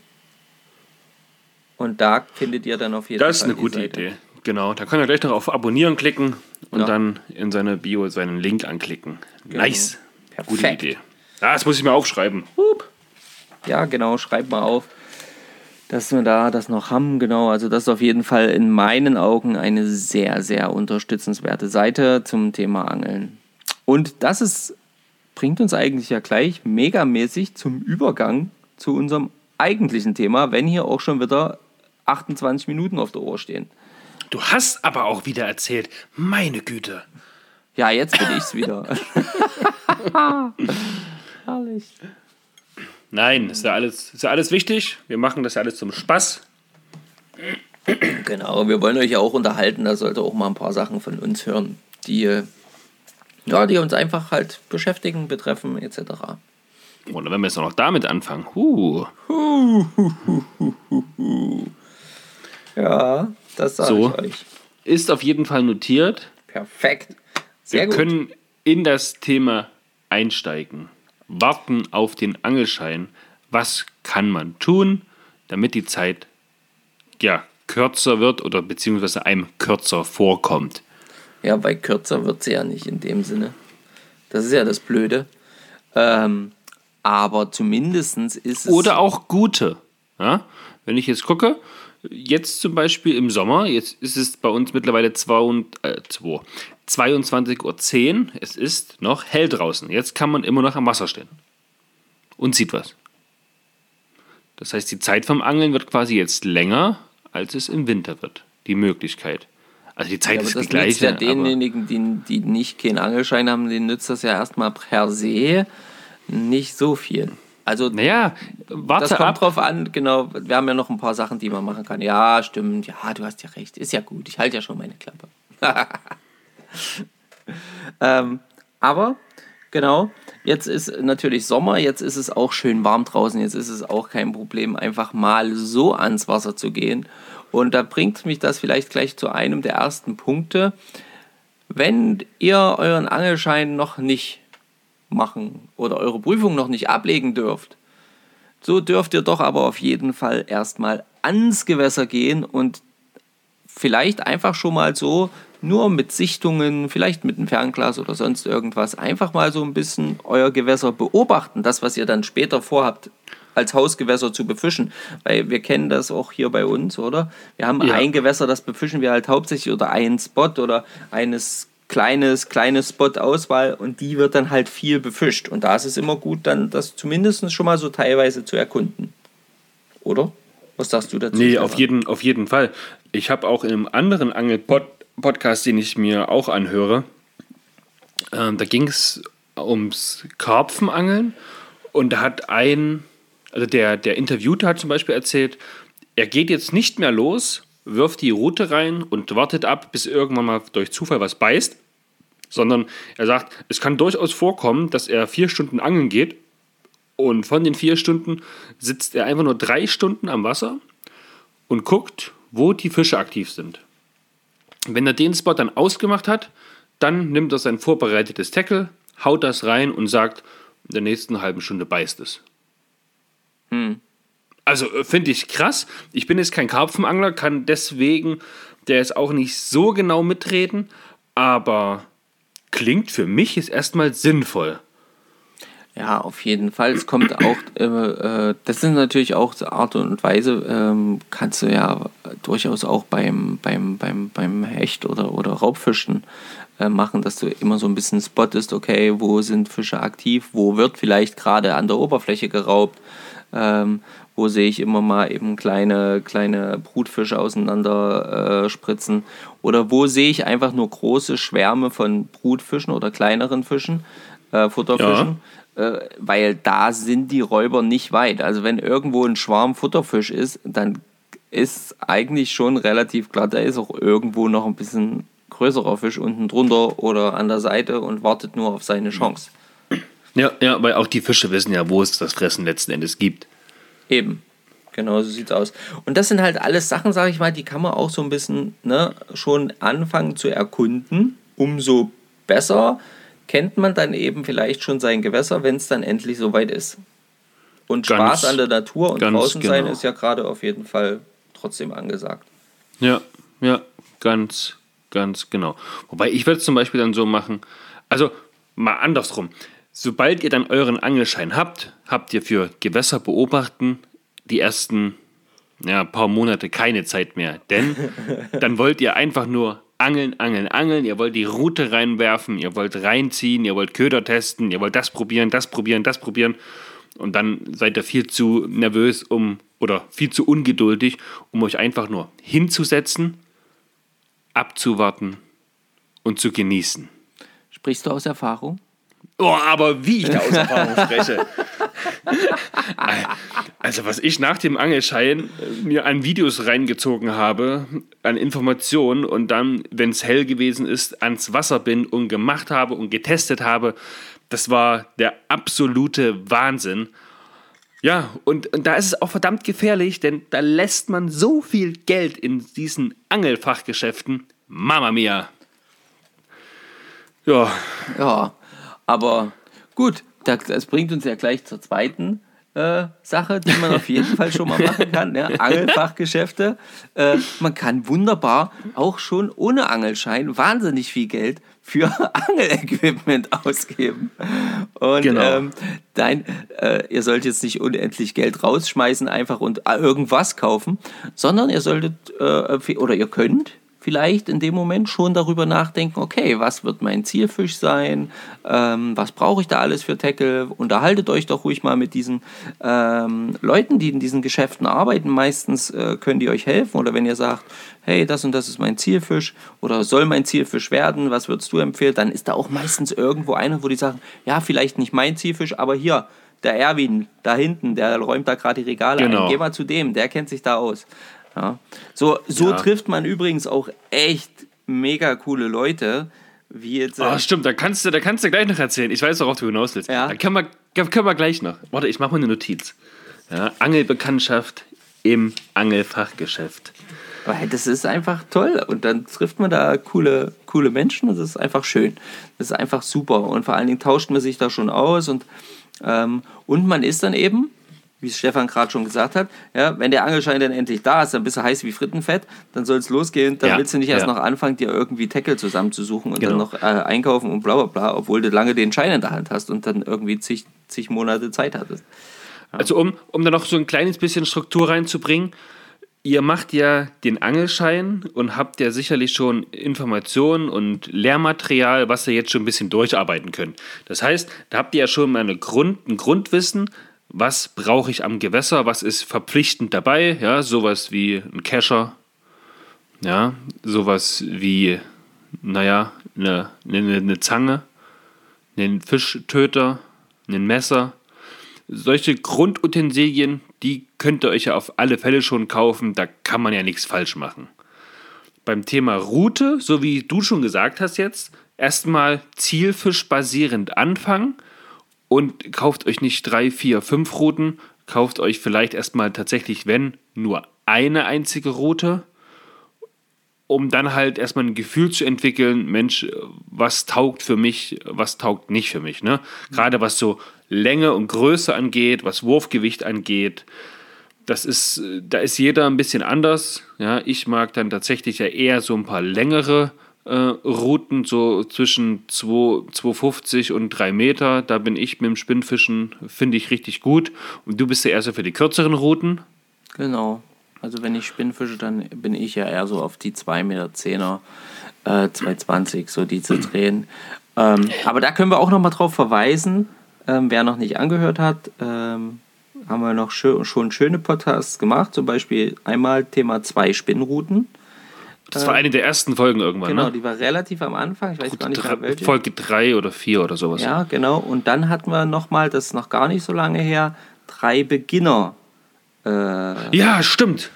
Und da findet ihr dann auf jeden Fall. Das ist eine gute Seite. Idee. Genau, da könnt ihr gleich noch auf Abonnieren klicken und ja. dann in seine Bio seinen Link anklicken. Genau. Nice. Perfekt. Gute Idee. Ja, das muss ich mir aufschreiben. Hup. Ja, genau, schreibt mal auf, dass wir da das noch haben. Genau, also das ist auf jeden Fall in meinen Augen eine sehr, sehr unterstützenswerte Seite zum Thema Angeln. Und das ist, bringt uns eigentlich ja gleich megamäßig zum Übergang zu unserem eigentlichen Thema, wenn hier auch schon wieder 28 Minuten auf der Uhr stehen. Du hast aber auch wieder erzählt. Meine Güte. Ja, jetzt bin ich's wieder. Herrlich. Nein, ist ja, alles, ist ja alles wichtig. Wir machen das ja alles zum Spaß. Genau, wir wollen euch ja auch unterhalten. Da sollte auch mal ein paar Sachen von uns hören, die, ja, die uns einfach halt beschäftigen, betreffen, etc. Oder wenn wir jetzt noch damit anfangen. Huh. Huh, huh, huh ja. Das sage so. ich euch. Ist auf jeden Fall notiert. Perfekt. Sehr Wir gut. können in das Thema einsteigen. Warten auf den Angelschein. Was kann man tun, damit die Zeit ja, kürzer wird oder beziehungsweise einem kürzer vorkommt? Ja, weil kürzer wird sie ja nicht in dem Sinne. Das ist ja das Blöde. Ähm, aber zumindest ist es. Oder auch gute. Ja? Wenn ich jetzt gucke, jetzt zum Beispiel im Sommer, jetzt ist es bei uns mittlerweile 22.10 Uhr. Es ist noch hell draußen. Jetzt kann man immer noch am Wasser stehen und sieht was. Das heißt, die Zeit vom Angeln wird quasi jetzt länger, als es im Winter wird. Die Möglichkeit. Also die Zeit ja, ist die gleiche. Ja denjenigen, die, die nicht keinen Angelschein haben, denen nützt das ja erstmal per se nicht so viel. Also, naja, warte das kommt ab. drauf an, genau. Wir haben ja noch ein paar Sachen, die man machen kann. Ja, stimmt. Ja, du hast ja recht. Ist ja gut. Ich halte ja schon meine Klappe. ähm, aber, genau, jetzt ist natürlich Sommer. Jetzt ist es auch schön warm draußen. Jetzt ist es auch kein Problem, einfach mal so ans Wasser zu gehen. Und da bringt mich das vielleicht gleich zu einem der ersten Punkte. Wenn ihr euren Angelschein noch nicht machen oder eure Prüfung noch nicht ablegen dürft, so dürft ihr doch aber auf jeden Fall erstmal ans Gewässer gehen und vielleicht einfach schon mal so nur mit Sichtungen, vielleicht mit einem Fernglas oder sonst irgendwas, einfach mal so ein bisschen euer Gewässer beobachten, das, was ihr dann später vorhabt, als Hausgewässer zu befischen. Weil wir kennen das auch hier bei uns, oder? Wir haben ja. ein Gewässer, das befischen wir halt hauptsächlich oder einen Spot oder eines kleines, kleines Spot-Auswahl und die wird dann halt viel befischt. Und da ist es immer gut, dann das zumindest schon mal so teilweise zu erkunden. Oder? Was sagst du dazu? Nee, auf jeden, auf jeden Fall. Ich habe auch in einem anderen Angel-Podcast, den ich mir auch anhöre, äh, da ging es ums Karpfenangeln und da hat ein, also der, der Interviewte hat zum Beispiel erzählt, er geht jetzt nicht mehr los, wirft die Route rein und wartet ab, bis irgendwann mal durch Zufall was beißt, sondern er sagt, es kann durchaus vorkommen, dass er vier Stunden angeln geht und von den vier Stunden sitzt er einfach nur drei Stunden am Wasser und guckt, wo die Fische aktiv sind. Wenn er den Spot dann ausgemacht hat, dann nimmt er sein vorbereitetes Tackle, haut das rein und sagt, in der nächsten halben Stunde beißt es. Hm. Also äh, finde ich krass. Ich bin jetzt kein Karpfenangler, kann deswegen der ist auch nicht so genau mitreden, aber klingt für mich ist erstmal sinnvoll. Ja, auf jeden Fall. Es kommt auch, äh, äh, das sind natürlich auch so Art und Weise, ähm, kannst du ja durchaus auch beim, beim, beim, beim Hecht oder, oder Raubfischen äh, machen, dass du immer so ein bisschen spottest, okay, wo sind Fische aktiv, wo wird vielleicht gerade an der Oberfläche geraubt, ähm, wo sehe ich immer mal eben kleine, kleine Brutfische auseinander äh, spritzen oder wo sehe ich einfach nur große Schwärme von Brutfischen oder kleineren Fischen, äh, Futterfischen. Ja äh, weil da sind die Räuber nicht weit. Also wenn irgendwo ein Schwarm Futterfisch ist, dann ist eigentlich schon relativ klar, da ist auch irgendwo noch ein bisschen größerer Fisch unten drunter oder an der Seite und wartet nur auf seine Chance. Ja, ja, weil auch die Fische wissen ja, wo es das Fressen letzten Endes gibt. Eben. Genau, so sieht's aus. Und das sind halt alles Sachen, sage ich mal, die kann man auch so ein bisschen ne, schon anfangen zu erkunden. Umso besser kennt man dann eben vielleicht schon sein Gewässer, wenn es dann endlich soweit ist. Und ganz, Spaß an der Natur und draußen genau. sein ist ja gerade auf jeden Fall trotzdem angesagt. Ja, ja, ganz, ganz genau. Wobei ich würde es zum Beispiel dann so machen, also mal andersrum. Sobald ihr dann euren Angelschein habt, habt ihr für Gewässer beobachten die ersten ja, paar Monate keine Zeit mehr. Denn dann wollt ihr einfach nur angeln, angeln, angeln. Ihr wollt die Route reinwerfen, ihr wollt reinziehen, ihr wollt Köder testen, ihr wollt das probieren, das probieren, das probieren. Und dann seid ihr viel zu nervös um oder viel zu ungeduldig, um euch einfach nur hinzusetzen, abzuwarten und zu genießen. Sprichst du aus Erfahrung? Oh, aber wie ich da aus Erfahrung spreche. Also was ich nach dem Angelschein mir an Videos reingezogen habe, an Informationen und dann, wenn es hell gewesen ist, ans Wasser bin und gemacht habe und getestet habe, das war der absolute Wahnsinn. Ja, und, und da ist es auch verdammt gefährlich, denn da lässt man so viel Geld in diesen Angelfachgeschäften. Mama mia. Ja. Ja, aber gut, das bringt uns ja gleich zur zweiten äh, Sache, die man auf jeden Fall schon mal machen kann. Ja? Angelfachgeschäfte. Äh, man kann wunderbar auch schon ohne Angelschein wahnsinnig viel Geld für Angelequipment ausgeben. Und genau. ähm, nein, äh, ihr sollt jetzt nicht unendlich Geld rausschmeißen einfach und äh, irgendwas kaufen, sondern ihr solltet äh, oder ihr könnt vielleicht in dem Moment schon darüber nachdenken, okay, was wird mein Zielfisch sein, ähm, was brauche ich da alles für Tackle, unterhaltet euch doch ruhig mal mit diesen ähm, Leuten, die in diesen Geschäften arbeiten, meistens äh, können die euch helfen. Oder wenn ihr sagt, hey, das und das ist mein Zielfisch oder soll mein Zielfisch werden, was würdest du empfehlen, dann ist da auch meistens irgendwo einer, wo die sagen, ja, vielleicht nicht mein Zielfisch, aber hier, der Erwin da hinten, der räumt da gerade die Regale genau. ein, geh mal zu dem, der kennt sich da aus. Ja. So, so ja. trifft man übrigens auch echt mega coole Leute. Wie jetzt, oh, stimmt, da kannst, du, da kannst du gleich noch erzählen. Ich weiß, worauf du hinaus willst. Ja. Da können wir, können wir gleich noch. Warte, ich mache mal eine Notiz. Ja, Angelbekanntschaft im Angelfachgeschäft. Das ist einfach toll. Und dann trifft man da coole, coole Menschen und das ist einfach schön. Das ist einfach super. Und vor allen Dingen tauscht man sich da schon aus und, ähm, und man ist dann eben wie es Stefan gerade schon gesagt hat. Ja, wenn der Angelschein dann endlich da ist, dann bist du heiß wie Frittenfett, dann soll es losgehen. Dann Ja, willst du nicht erst ja. noch anfangen, dir irgendwie Tackle zusammenzusuchen und dann Genau. noch äh, einkaufen und bla bla bla, obwohl du lange den Schein in der Hand hast und dann irgendwie zig, zig Monate Zeit hattest. Also um, um da noch so ein kleines bisschen Struktur reinzubringen, ihr macht ja den Angelschein und habt ja sicherlich schon Informationen und Lehrmaterial, was ihr jetzt schon ein bisschen durcharbeiten könnt. Das heißt, da habt ihr ja schon mal eine Grund, ein Grundwissen, was brauche ich am Gewässer, was ist verpflichtend dabei, ja, sowas wie ein Kescher, ja, sowas wie, naja, eine, eine, eine Zange, einen Fischtöter, ein Messer, solche Grundutensilien, die könnt ihr euch ja auf alle Fälle schon kaufen, da kann man ja nichts falsch machen. Beim Thema Route, so wie du schon gesagt hast jetzt, erstmal zielfischbasierend anfangen und kauft euch nicht drei, vier, fünf Routen, kauft euch vielleicht erstmal tatsächlich, wenn, nur eine einzige Route, um dann halt erstmal ein Gefühl zu entwickeln, Mensch, was taugt für mich, was taugt nicht für mich. Ne? Gerade was so Länge und Größe angeht, was Wurfgewicht angeht, das ist, da ist jeder ein bisschen anders. Ja, ich mag dann tatsächlich ja eher so ein paar längere äh, Routen, so zwischen 2, 250 und 3 Meter. Da bin ich mit dem Spinnfischen, finde ich richtig gut. Und du bist ja eher so für die kürzeren Routen. Genau. Also wenn ich Spinnfische, dann bin ich ja eher so auf die 2,10 Meter, äh, 2,20, so die zu drehen. Ähm, aber da können wir auch nochmal drauf verweisen, ähm, wer noch nicht angehört hat, ähm, haben wir noch schö schon schöne Podcasts gemacht, zum Beispiel einmal Thema zwei Spinnrouten. Das war eine der ersten Folgen irgendwann, Genau, ne? die war relativ am Anfang, ich weiß gar nicht mehr Drei, welche. Folge 3 oder 4 oder sowas. Ja, genau. Und dann hatten wir nochmal, das ist noch gar nicht so lange her, drei Beginner. Äh, ja stimmt.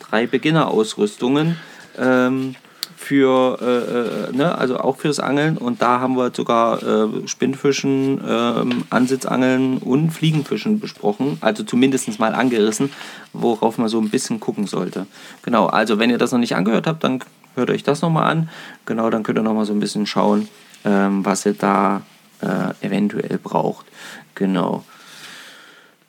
drei Beginner-Ausrüstungen ähm, für, äh, äh, ne, also auch fürs Angeln. Und da haben wir sogar äh, Spinnfischen, ähm, Ansitzangeln und Fliegenfischen besprochen. Also zumindest mal angerissen, worauf man so ein bisschen gucken sollte. Genau, also wenn ihr das noch nicht angehört habt, dann hört euch das nochmal an. Genau, dann könnt ihr nochmal so ein bisschen schauen, ähm, was ihr da äh, eventuell braucht. Genau.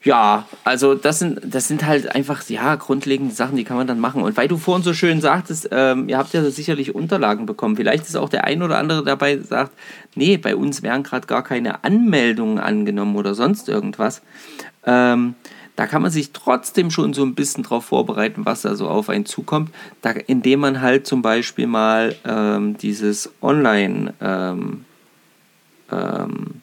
Ja, also das sind, das sind halt einfach ja, grundlegende Sachen, die kann man dann machen. Und weil du vorhin so schön sagtest, ähm, ihr habt ja sicherlich Unterlagen bekommen. Vielleicht ist auch der ein oder andere dabei, sagt, nee, bei uns werden gerade gar keine Anmeldungen angenommen oder sonst irgendwas. Ähm, da kann man sich trotzdem schon so ein bisschen drauf vorbereiten, was da so auf einen zukommt, da, indem man halt zum Beispiel mal ähm, dieses Online ähm, ähm,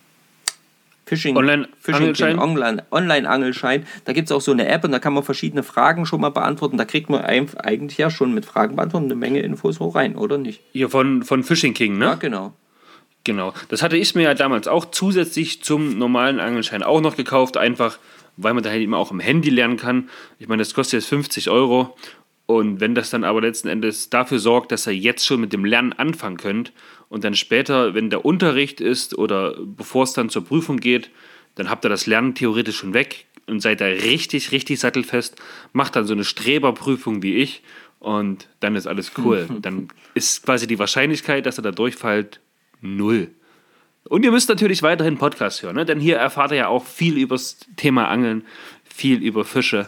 Fishing, Online- Fishing Angelschein? Online, Online-Angelschein. Da gibt es auch so eine App und da kann man verschiedene Fragen schon mal beantworten. Da kriegt man eigentlich ja schon mit Fragen beantworten eine Menge Infos hoch rein, oder nicht? Hier von, von Fishing King, ne? Ja, genau. Genau. Das hatte ich mir ja damals auch zusätzlich zum normalen Angelschein auch noch gekauft, einfach weil man da halt eben auch im Handy lernen kann. Ich meine, das kostet jetzt 50 Euro. Und wenn das dann aber letzten Endes dafür sorgt, dass ihr jetzt schon mit dem Lernen anfangen könnt und dann später, wenn der Unterricht ist oder bevor es dann zur Prüfung geht, dann habt ihr das Lernen theoretisch schon weg und seid da richtig, richtig sattelfest, macht dann so eine Streberprüfung wie ich und dann ist alles cool. Dann ist quasi die Wahrscheinlichkeit, dass ihr da durchfällt, null. Und ihr müsst natürlich weiterhin Podcast hören, ne? denn hier erfahrt ihr ja auch viel über das Thema Angeln, viel über Fische.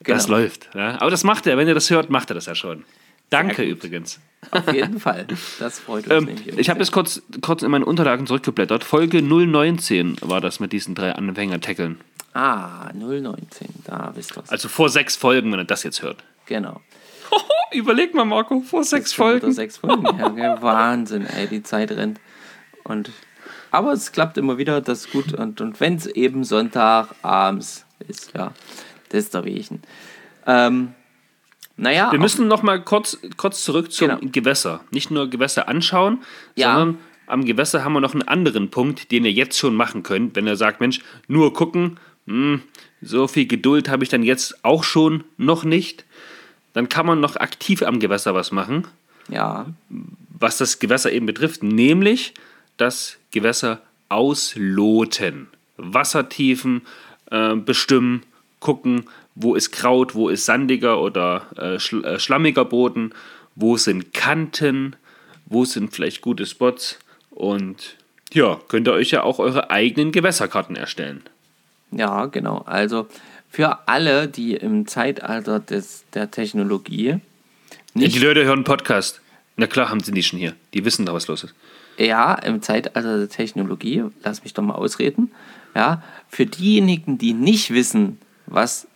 Das Genau. läuft. Ja? Aber das macht er, wenn ihr das hört, macht er das ja schon. Danke übrigens. Auf jeden Fall. Das freut uns Ähm, ich habe jetzt kurz, kurz in meine Unterlagen zurückgeblättert. Folge 019 war das mit diesen drei Anfänger-Tackeln. Ah, 019, da wisst ihr Also vor sechs Folgen, wenn ihr das jetzt hört. Genau. Überleg mal, Marco, vor sechs Folgen. Sechs Folgen. Ja? Wahnsinn, ey, die Zeit rennt. Und, aber es klappt immer wieder, das ist gut. Und, und wenn es eben Sonntag abends ist, ja, das ist der Wegen. Ähm, naja, Wir müssen noch mal kurz, kurz zurück zum Genau. Gewässer. Nicht nur Gewässer anschauen, Ja. sondern am Gewässer haben wir noch einen anderen Punkt, den ihr jetzt schon machen könnt, wenn ihr sagt, Mensch, nur gucken, hm, so viel Geduld habe ich dann jetzt auch schon noch nicht. Dann kann man noch aktiv am Gewässer was machen, ja, was das Gewässer eben betrifft, nämlich das Gewässer ausloten. Wassertiefen äh, bestimmen, gucken, wo ist Kraut, wo ist sandiger oder äh, schl äh, schlammiger Boden, wo sind Kanten, wo sind vielleicht gute Spots und ja, könnt ihr euch ja auch eure eigenen Gewässerkarten erstellen. Ja, genau. Also für alle, die im Zeitalter des, der Technologie nicht die Leute hören Podcast. Na klar, haben sie die schon hier. Die wissen doch, was los ist. Ja, im Zeitalter der Technologie, lass mich doch mal ausreden. Ja, für diejenigen, die nicht wissen, was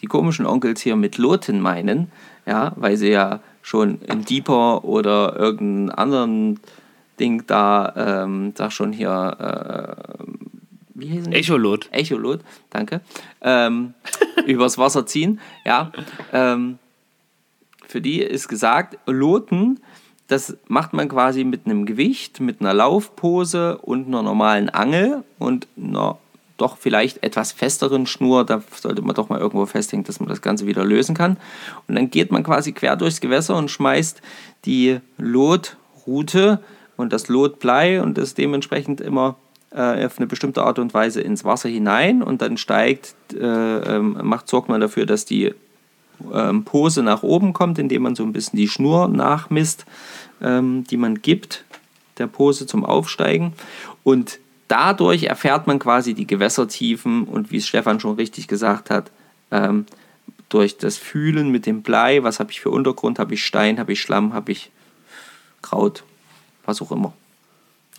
die komischen Onkels hier mit Loten meinen, ja, weil sie ja schon in Deeper oder irgendeinen anderen Ding da, ähm, sag schon hier, äh, wie heißen die? Echolot. Echolot, danke, ähm, übers Wasser ziehen, ja, ähm, für die ist gesagt, Loten, das macht man quasi mit einem Gewicht, mit einer Laufpose und einer normalen Angel und einer doch vielleicht etwas festeren Schnur. Da sollte man doch mal irgendwo festhängen, dass man das Ganze wieder lösen kann. Und dann geht man quasi quer durchs Gewässer und schmeißt die Lotrute und das Lotblei und das dementsprechend immer äh, auf eine bestimmte Art und Weise ins Wasser hinein und dann steigt, äh, ähm, macht, sorgt man dafür, dass die ähm, Pose nach oben kommt, indem man so ein bisschen die Schnur nachmisst, ähm, die man gibt, der Pose zum Aufsteigen. Und dadurch erfährt man quasi die Gewässertiefen und wie es Stefan schon richtig gesagt hat, ähm, durch das Fühlen mit dem Blei, was habe ich für Untergrund, habe ich Stein, habe ich Schlamm, habe ich Kraut, was auch immer,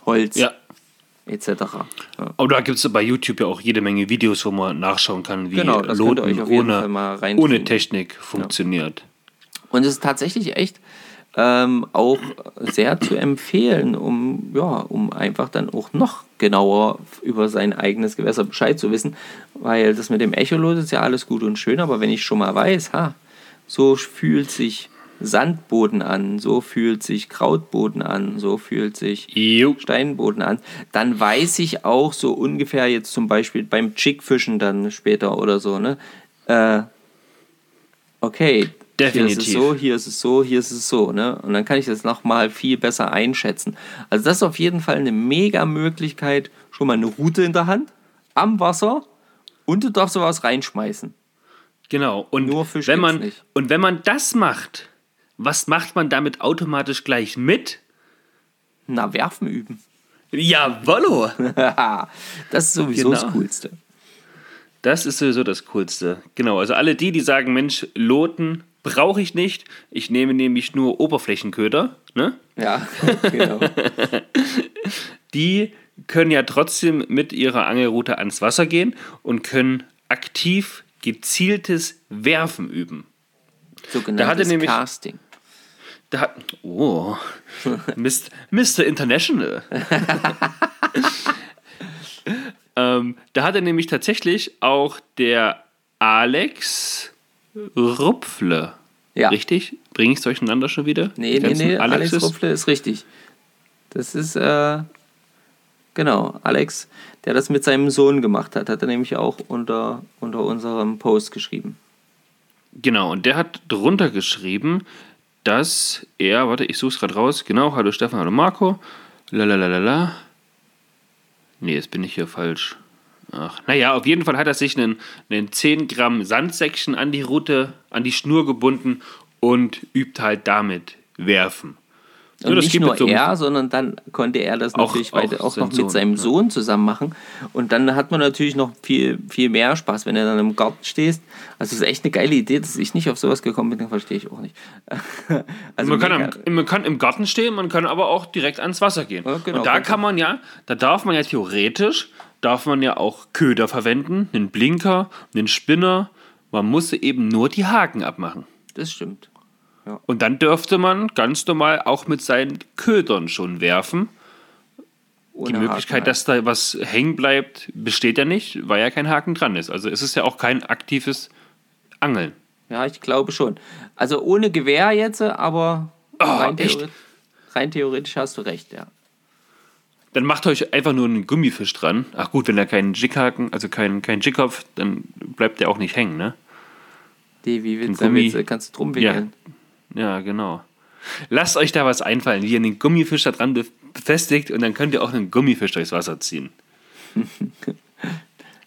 Holz Ja. etc. Ja. Aber da gibt es bei YouTube ja auch jede Menge Videos, wo man nachschauen kann, wie Genau, Loten ohne, ohne Technik funktioniert. Und es ist tatsächlich echt ähm, auch sehr zu empfehlen, um, ja, um einfach dann auch noch genauer über sein eigenes Gewässer Bescheid zu wissen. Weil das mit dem Echolot ist ja alles gut und schön, aber wenn ich schon mal weiß, ha, so fühlt sich Sandboden an, so fühlt sich Krautboden an, so fühlt sich Jo. Steinboden an, dann weiß ich auch so ungefähr jetzt zum Beispiel beim Chickfischen dann später oder so, ne? Äh, okay, hier ist es Definitiv. so, hier ist es so, hier ist es so, ne? Und dann kann ich das nochmal viel besser einschätzen. Also das ist auf jeden Fall eine mega Möglichkeit, schon mal eine Route in der Hand, am Wasser und du darfst sowas reinschmeißen. Genau. Und Nur Fisch wenn man nicht. und wenn man das macht, was macht man damit automatisch gleich mit? Na, werfen üben. Jawollo! das ist sowieso das Genau. Coolste. Das ist sowieso das Coolste. Genau, also alle die, die sagen, Mensch, Loten brauche ich nicht. Ich nehme nämlich nur Oberflächenköder. Ne? Ja, genau. Die können ja trotzdem mit ihrer Angelrute ans Wasser gehen und können aktiv gezieltes Werfen üben. Sogenanntes nämlich- Casting. Da oh, Mist- Mr. International. ähm, da hatte nämlich tatsächlich auch der Alex Rupfle. Ja. Richtig? Bringe ich es durcheinander schon wieder? Nee, nee, nee, Alex Alexes? Rupfle ist richtig. Das ist, äh, genau, Alex, der das mit seinem Sohn gemacht hat, hat er nämlich auch unter, unter unserem Post geschrieben. Genau, und der hat drunter geschrieben, dass er, warte, ich suche es gerade raus, genau, hallo Stefan, hallo Marco, lalalala. Nee, jetzt bin ich hier falsch. Ach, naja, auf jeden Fall hat er sich einen, einen 10 Gramm Sandsäckchen an die Route, an die Schnur gebunden und übt halt damit werfen. Und Ja, nicht nur so er, sondern dann konnte er das Auch- natürlich auch auch noch Sohn, mit seinem ja. Sohn zusammen machen. Und dann hat man natürlich noch viel, viel mehr Spaß, wenn du dann im Garten stehst. Also das ist echt eine geile Idee, dass ich nicht auf sowas gekommen bin, verstehe ich auch nicht. Also man, kann am, man kann im Garten stehen, man kann aber auch direkt ans Wasser gehen. Ja, genau, und da kann- kann man ja, da darf man ja theoretisch, darf man ja auch Köder verwenden, einen Blinker, einen Spinner. Man muss eben nur die Haken abmachen. das stimmt. Und dann dürfte man ganz normal auch mit seinen Ködern schon werfen. Die Ohne Möglichkeit, Haken. dass da was hängen bleibt, besteht ja nicht, weil ja kein Haken dran ist. Also es ist ja auch kein aktives Angeln. Ja, ich glaube schon. Also ohne Gewehr jetzt, aber rein, Ah, echt? theoretisch, rein theoretisch hast du recht, ja. Dann macht euch einfach nur einen Gummifisch dran. Ach gut, wenn er keinen Jickhaken, also keinen kein Jickkopf, dann bleibt der auch nicht hängen, ne? Die, wie willst, du- kannst du drum wickeln. Ja, genau. Lasst euch da was einfallen, wie ihr einen Gummifisch da dran be- befestigt und dann könnt ihr auch einen Gummifisch durchs Wasser ziehen.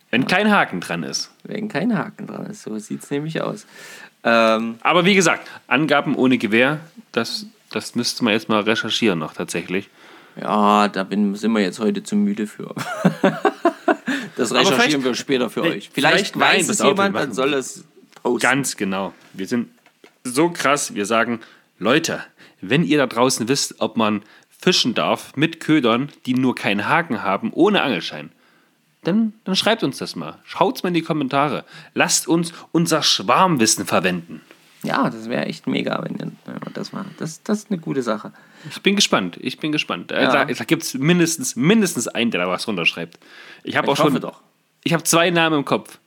wenn kein Haken dran ist. Wenn kein Haken dran ist. So sieht es nämlich aus. Ähm, Aber wie gesagt, Angaben ohne Gewehr, das, das müsste man jetzt mal recherchieren noch tatsächlich. Ja, da bin, sind wir jetzt heute zu müde für. Das Aber recherchieren wir später für Nee, euch. Vielleicht, vielleicht- weiß es jemand, dann soll es posten. Ganz genau. Wir sind so krass, wir sagen, Leute, wenn ihr da draußen wisst, ob man fischen darf mit Ködern, die nur keinen Haken haben, ohne Angelschein, dann, dann schreibt uns das mal. Schaut's mal in die Kommentare. Lasst uns unser Schwarmwissen verwenden. Ja, das wäre echt mega, wenn wir das machen. Das, das ist eine gute Sache. Ich bin gespannt. Ich bin gespannt. Äh, Ja. Da, da gibt es mindestens, mindestens einen, der da was runterschreibt. Ich habe auch schon. doch. Ich habe zwei Namen im Kopf.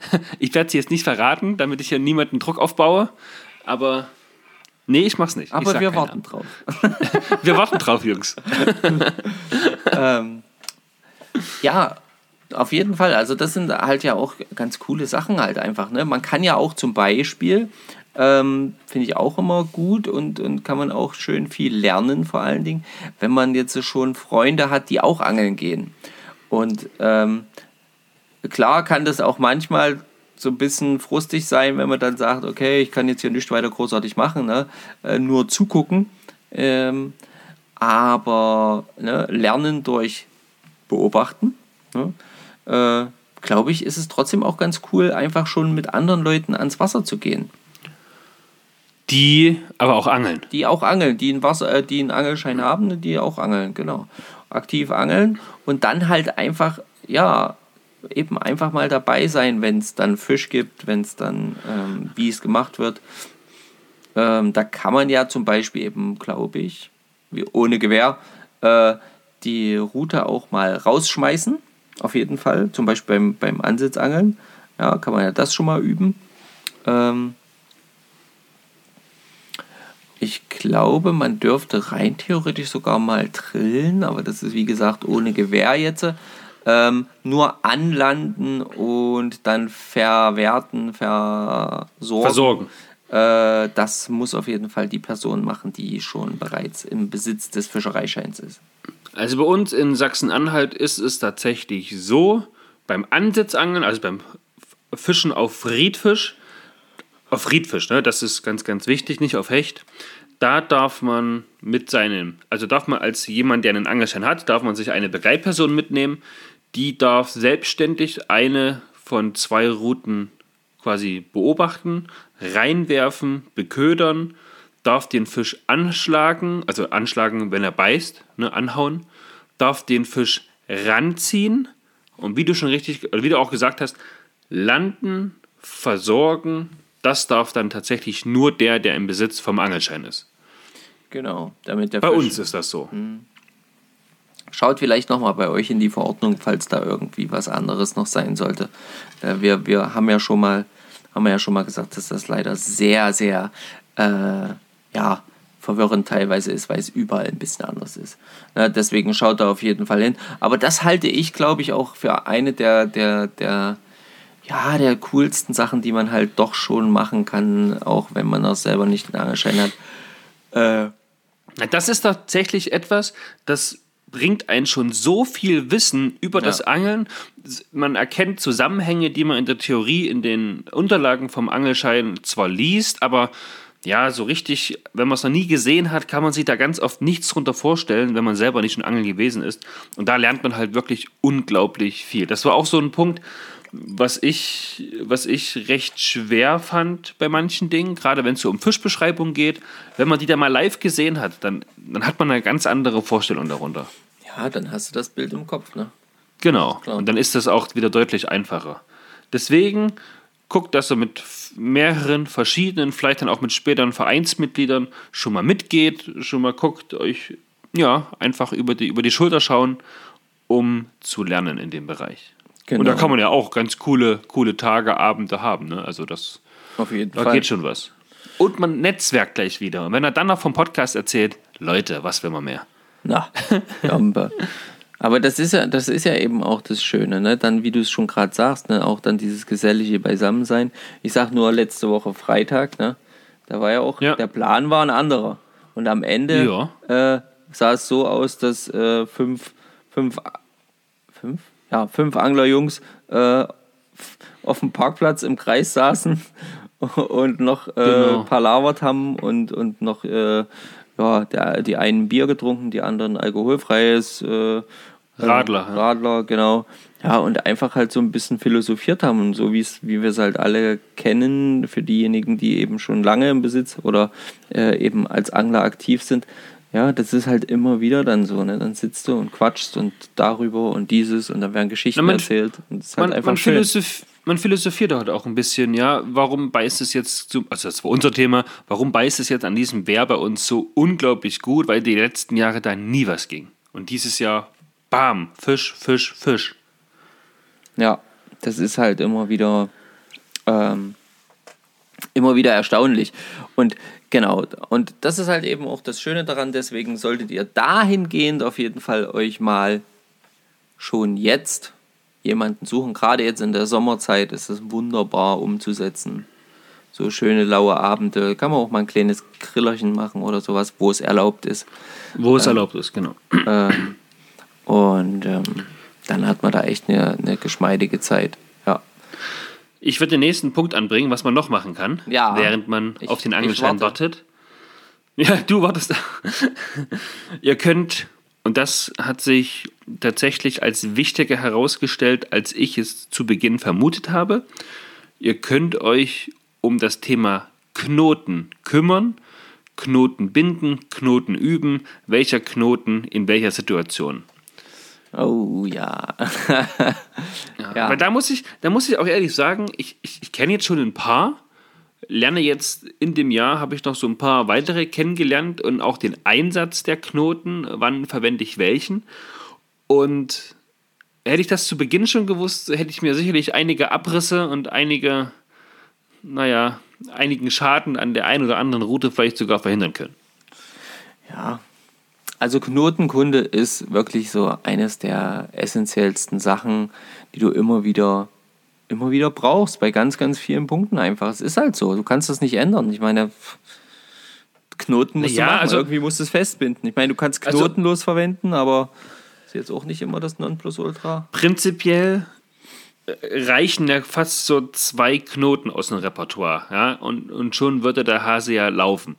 Ich werde sie jetzt nicht verraten, damit ich hier niemanden Druck aufbaue. Aber nee, ich mach's nicht. ich Aber wir warten drauf. Namen. Wir warten drauf, Jungs. ähm, ja, auf jeden Fall. Also das sind halt ja auch ganz coole Sachen halt einfach. Ne? Man kann ja auch zum Beispiel, ähm, finde ich auch immer gut und, und kann man auch schön viel lernen vor allen Dingen, wenn man jetzt schon Freunde hat, die auch angeln gehen. Und ähm, klar kann das auch manchmal so ein bisschen frustig sein, wenn man dann sagt, okay, ich kann jetzt hier nicht weiter großartig machen, ne? äh, nur zugucken. Ähm, aber ne, lernen durch beobachten, ne? äh, glaube ich, ist es trotzdem auch ganz cool, einfach schon mit anderen Leuten ans Wasser zu gehen, Die aber auch angeln. die auch angeln, die einen, Wasser, äh, die einen Angelschein haben, die auch angeln, genau. Aktiv angeln und dann halt einfach, ja, eben einfach mal dabei sein, wenn es dann Fisch gibt, wenn es dann, ähm, wie es gemacht wird. Ähm, da kann man ja zum Beispiel eben, glaube ich, wie ohne Gewehr, äh, die Route auch mal rausschmeißen. Auf jeden Fall. Zum Beispiel beim, beim Ansitzangeln. Ja, kann man ja das schon mal üben. Ähm, ich glaube, man dürfte rein theoretisch sogar mal trillen, aber das ist wie gesagt ohne Gewehr jetzt. Ähm, nur anlanden und dann verwerten, versorgen. Versorgen. Äh, das muss auf jeden Fall die Person machen, die schon bereits im Besitz des Fischereischeins ist. Also bei uns in Sachsen-Anhalt ist es tatsächlich so, beim Ansitzangeln, also beim Fischen auf Riedfisch, auf Riedfisch, ne, das ist ganz, ganz wichtig, nicht auf Hecht, da darf man mit seinem, also darf man als jemand, der einen Angelschein hat, darf man sich eine Begleitperson mitnehmen, die darf selbstständig eine von zwei Routen quasi beobachten, reinwerfen, beködern, darf den Fisch anschlagen, also anschlagen, wenn er beißt, ne, anhauen, darf den Fisch ranziehen und wie du schon richtig, oder wie du auch gesagt hast, landen, versorgen, das darf dann tatsächlich nur der, der im Besitz vom Angelschein ist. Genau, damit der Bei Fisch uns ist das so. Schaut vielleicht nochmal bei euch in die Verordnung, falls da irgendwie was anderes noch sein sollte. Äh, wir, wir haben ja schon mal, haben ja schon mal gesagt, dass das leider sehr, sehr äh, ja, verwirrend teilweise ist, weil es überall ein bisschen anders ist. Ja, deswegen schaut da auf jeden Fall hin. Aber das halte ich, glaube ich, auch für eine der, der, der, ja, der coolsten Sachen, die man halt doch schon machen kann, auch wenn man auch selber nicht einen Angelschein hat. Äh, Das ist tatsächlich etwas, das bringt einen schon so viel Wissen über Ja. das Angeln. Man erkennt Zusammenhänge, die man in der Theorie in den Unterlagen vom Angelschein zwar liest, aber ja, so richtig, wenn man es noch nie gesehen hat, kann man sich da ganz oft nichts drunter vorstellen, wenn man selber nicht schon angeln gewesen ist. Und da lernt man halt wirklich unglaublich viel. Das war auch so ein Punkt, was ich, was ich recht schwer fand bei manchen Dingen, gerade wenn es so um Fischbeschreibung geht. Wenn man die da mal live gesehen hat, dann, dann hat man eine ganz andere Vorstellung darunter. ja, dann hast du das Bild im Kopf, ne? Genau. Klar. Und dann ist das auch wieder deutlich einfacher. Deswegen guckt, dass ihr mit mehreren verschiedenen, vielleicht dann auch mit späteren Vereinsmitgliedern schon mal mitgeht, schon mal guckt, euch ja einfach über die, über die Schulter schauen, um zu lernen in dem Bereich. Genau. Und da kann man ja auch ganz coole, coole Tage, Abende haben. Ne? Also das, Auf jeden da Fall. geht schon was. Und man netzwerkt gleich wieder. Und wenn er dann noch vom Podcast erzählt, Leute, was will man mehr? Na, Jamba. Aber das ist ja, das ist ja eben auch das Schöne, ne? Dann, wie du es schon gerade sagst, ne? auch dann dieses gesellige Beisammensein. Ich sag nur letzte Woche Freitag, ne? Da war ja auch, Ja. der Plan war ein anderer. Und am Ende äh, sah es so aus, dass äh, fünf, fünf, fünf, ja, fünf Anglerjungs äh, auf dem Parkplatz im Kreis saßen und noch äh, Genau. palavert haben und, und noch äh, ja, der, die einen Bier getrunken, die anderen alkoholfreies äh, Radler, äh, ja. Radler, genau. Ja, und einfach halt so ein bisschen philosophiert haben und so wie es, wie wir es halt alle kennen, für diejenigen, die eben schon lange im Besitz oder äh, eben als Angler aktiv sind. Ja, das ist halt immer wieder dann so, ne? Dann sitzt du und quatschst und darüber und dieses und dann werden Geschichten Na, man- erzählt. Und das ist halt Man, einfach man, schön. philosoph man philosophiert halt auch ein bisschen, ja, warum beißt es jetzt, so, also das war unser Thema, warum beißt es jetzt an diesem Wehr bei uns so unglaublich gut, weil die letzten Jahre da nie was ging. Und dieses Jahr, bam, Fisch, Fisch, Fisch. Ja, das ist halt immer wieder, ähm, immer wieder erstaunlich. Und genau, und das ist halt eben auch das Schöne daran, deswegen solltet ihr dahingehend auf jeden Fall euch mal schon jetzt jemanden suchen. Gerade jetzt in der Sommerzeit ist es wunderbar umzusetzen. So schöne laue Abende, kann man auch mal ein kleines Grillerchen machen oder sowas, wo es erlaubt ist. Wo es erlaubt ist, genau. Ähm, und ähm, dann hat man da echt eine, eine geschmeidige Zeit. Ich würde den nächsten Punkt anbringen, was man noch machen kann, Ja. während man Ich- auf den Angelschein warte. wartet. Ja, du wartest. Ihr könnt, und das hat sich tatsächlich als wichtiger herausgestellt, als ich es zu Beginn vermutet habe. Ihr könnt euch um das Thema Knoten kümmern, Knoten binden, Knoten üben, welcher Knoten in welcher Situation. Oh ja. ja. Weil da muss ich, da muss ich auch ehrlich sagen, ich, ich, ich kenne jetzt schon ein paar, lerne jetzt in dem Jahr, habe ich noch so ein paar weitere kennengelernt und auch den Einsatz der Knoten, wann verwende ich welchen. Und hätte ich das zu Beginn schon gewusst, hätte ich mir sicherlich einige Abrisse und einige, naja, einigen Schaden an der einen oder anderen Route vielleicht sogar verhindern können. ja. Also Knotenkunde ist wirklich so eines der essentiellsten Sachen, die du immer wieder, immer wieder brauchst, bei ganz, ganz vielen Punkten einfach. Es ist halt so, du kannst das nicht ändern. Ich meine, Knoten musst Ja, du machen, also- irgendwie musst du es festbinden. Ich meine, du kannst Also- knotenlos verwenden, aber ist jetzt auch nicht immer das Nonplusultra. prinzipiell äh, reichen ja fast so zwei Knoten aus dem Repertoire, ja, und, und schon würde der Hase ja laufen.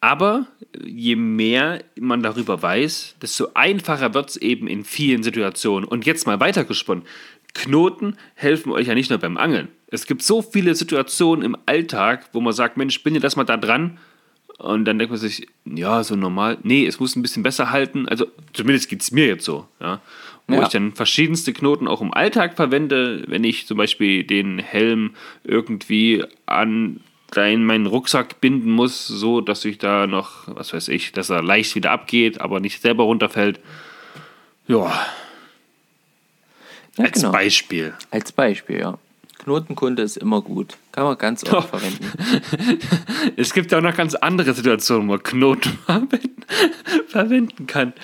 Aber je mehr man darüber weiß, desto einfacher wird es eben in vielen Situationen. Und jetzt mal weitergesponnen. Knoten helfen euch ja nicht nur beim Angeln. Es gibt so viele Situationen im Alltag, wo man sagt, Mensch, bin dir das mal da dran? Und dann denkt man sich, ja, so normal. Nee, es muss ein bisschen besser halten. Also zumindest geht es mir jetzt so. Ja? Wo Ja. ich dann verschiedenste Knoten auch im Alltag verwende, wenn ich zum Beispiel den Helm irgendwie an dein, meinen Rucksack binden muss, so dass ich da noch, was weiß ich, dass er leicht wieder abgeht, aber nicht selber runterfällt. Ja, Ja, als genau. Beispiel. Als Beispiel, ja. Knotenkunde ist immer gut. Kann man ganz oft Oh. verwenden. Es gibt ja auch noch ganz andere Situationen, wo man Knoten verwenden, kann.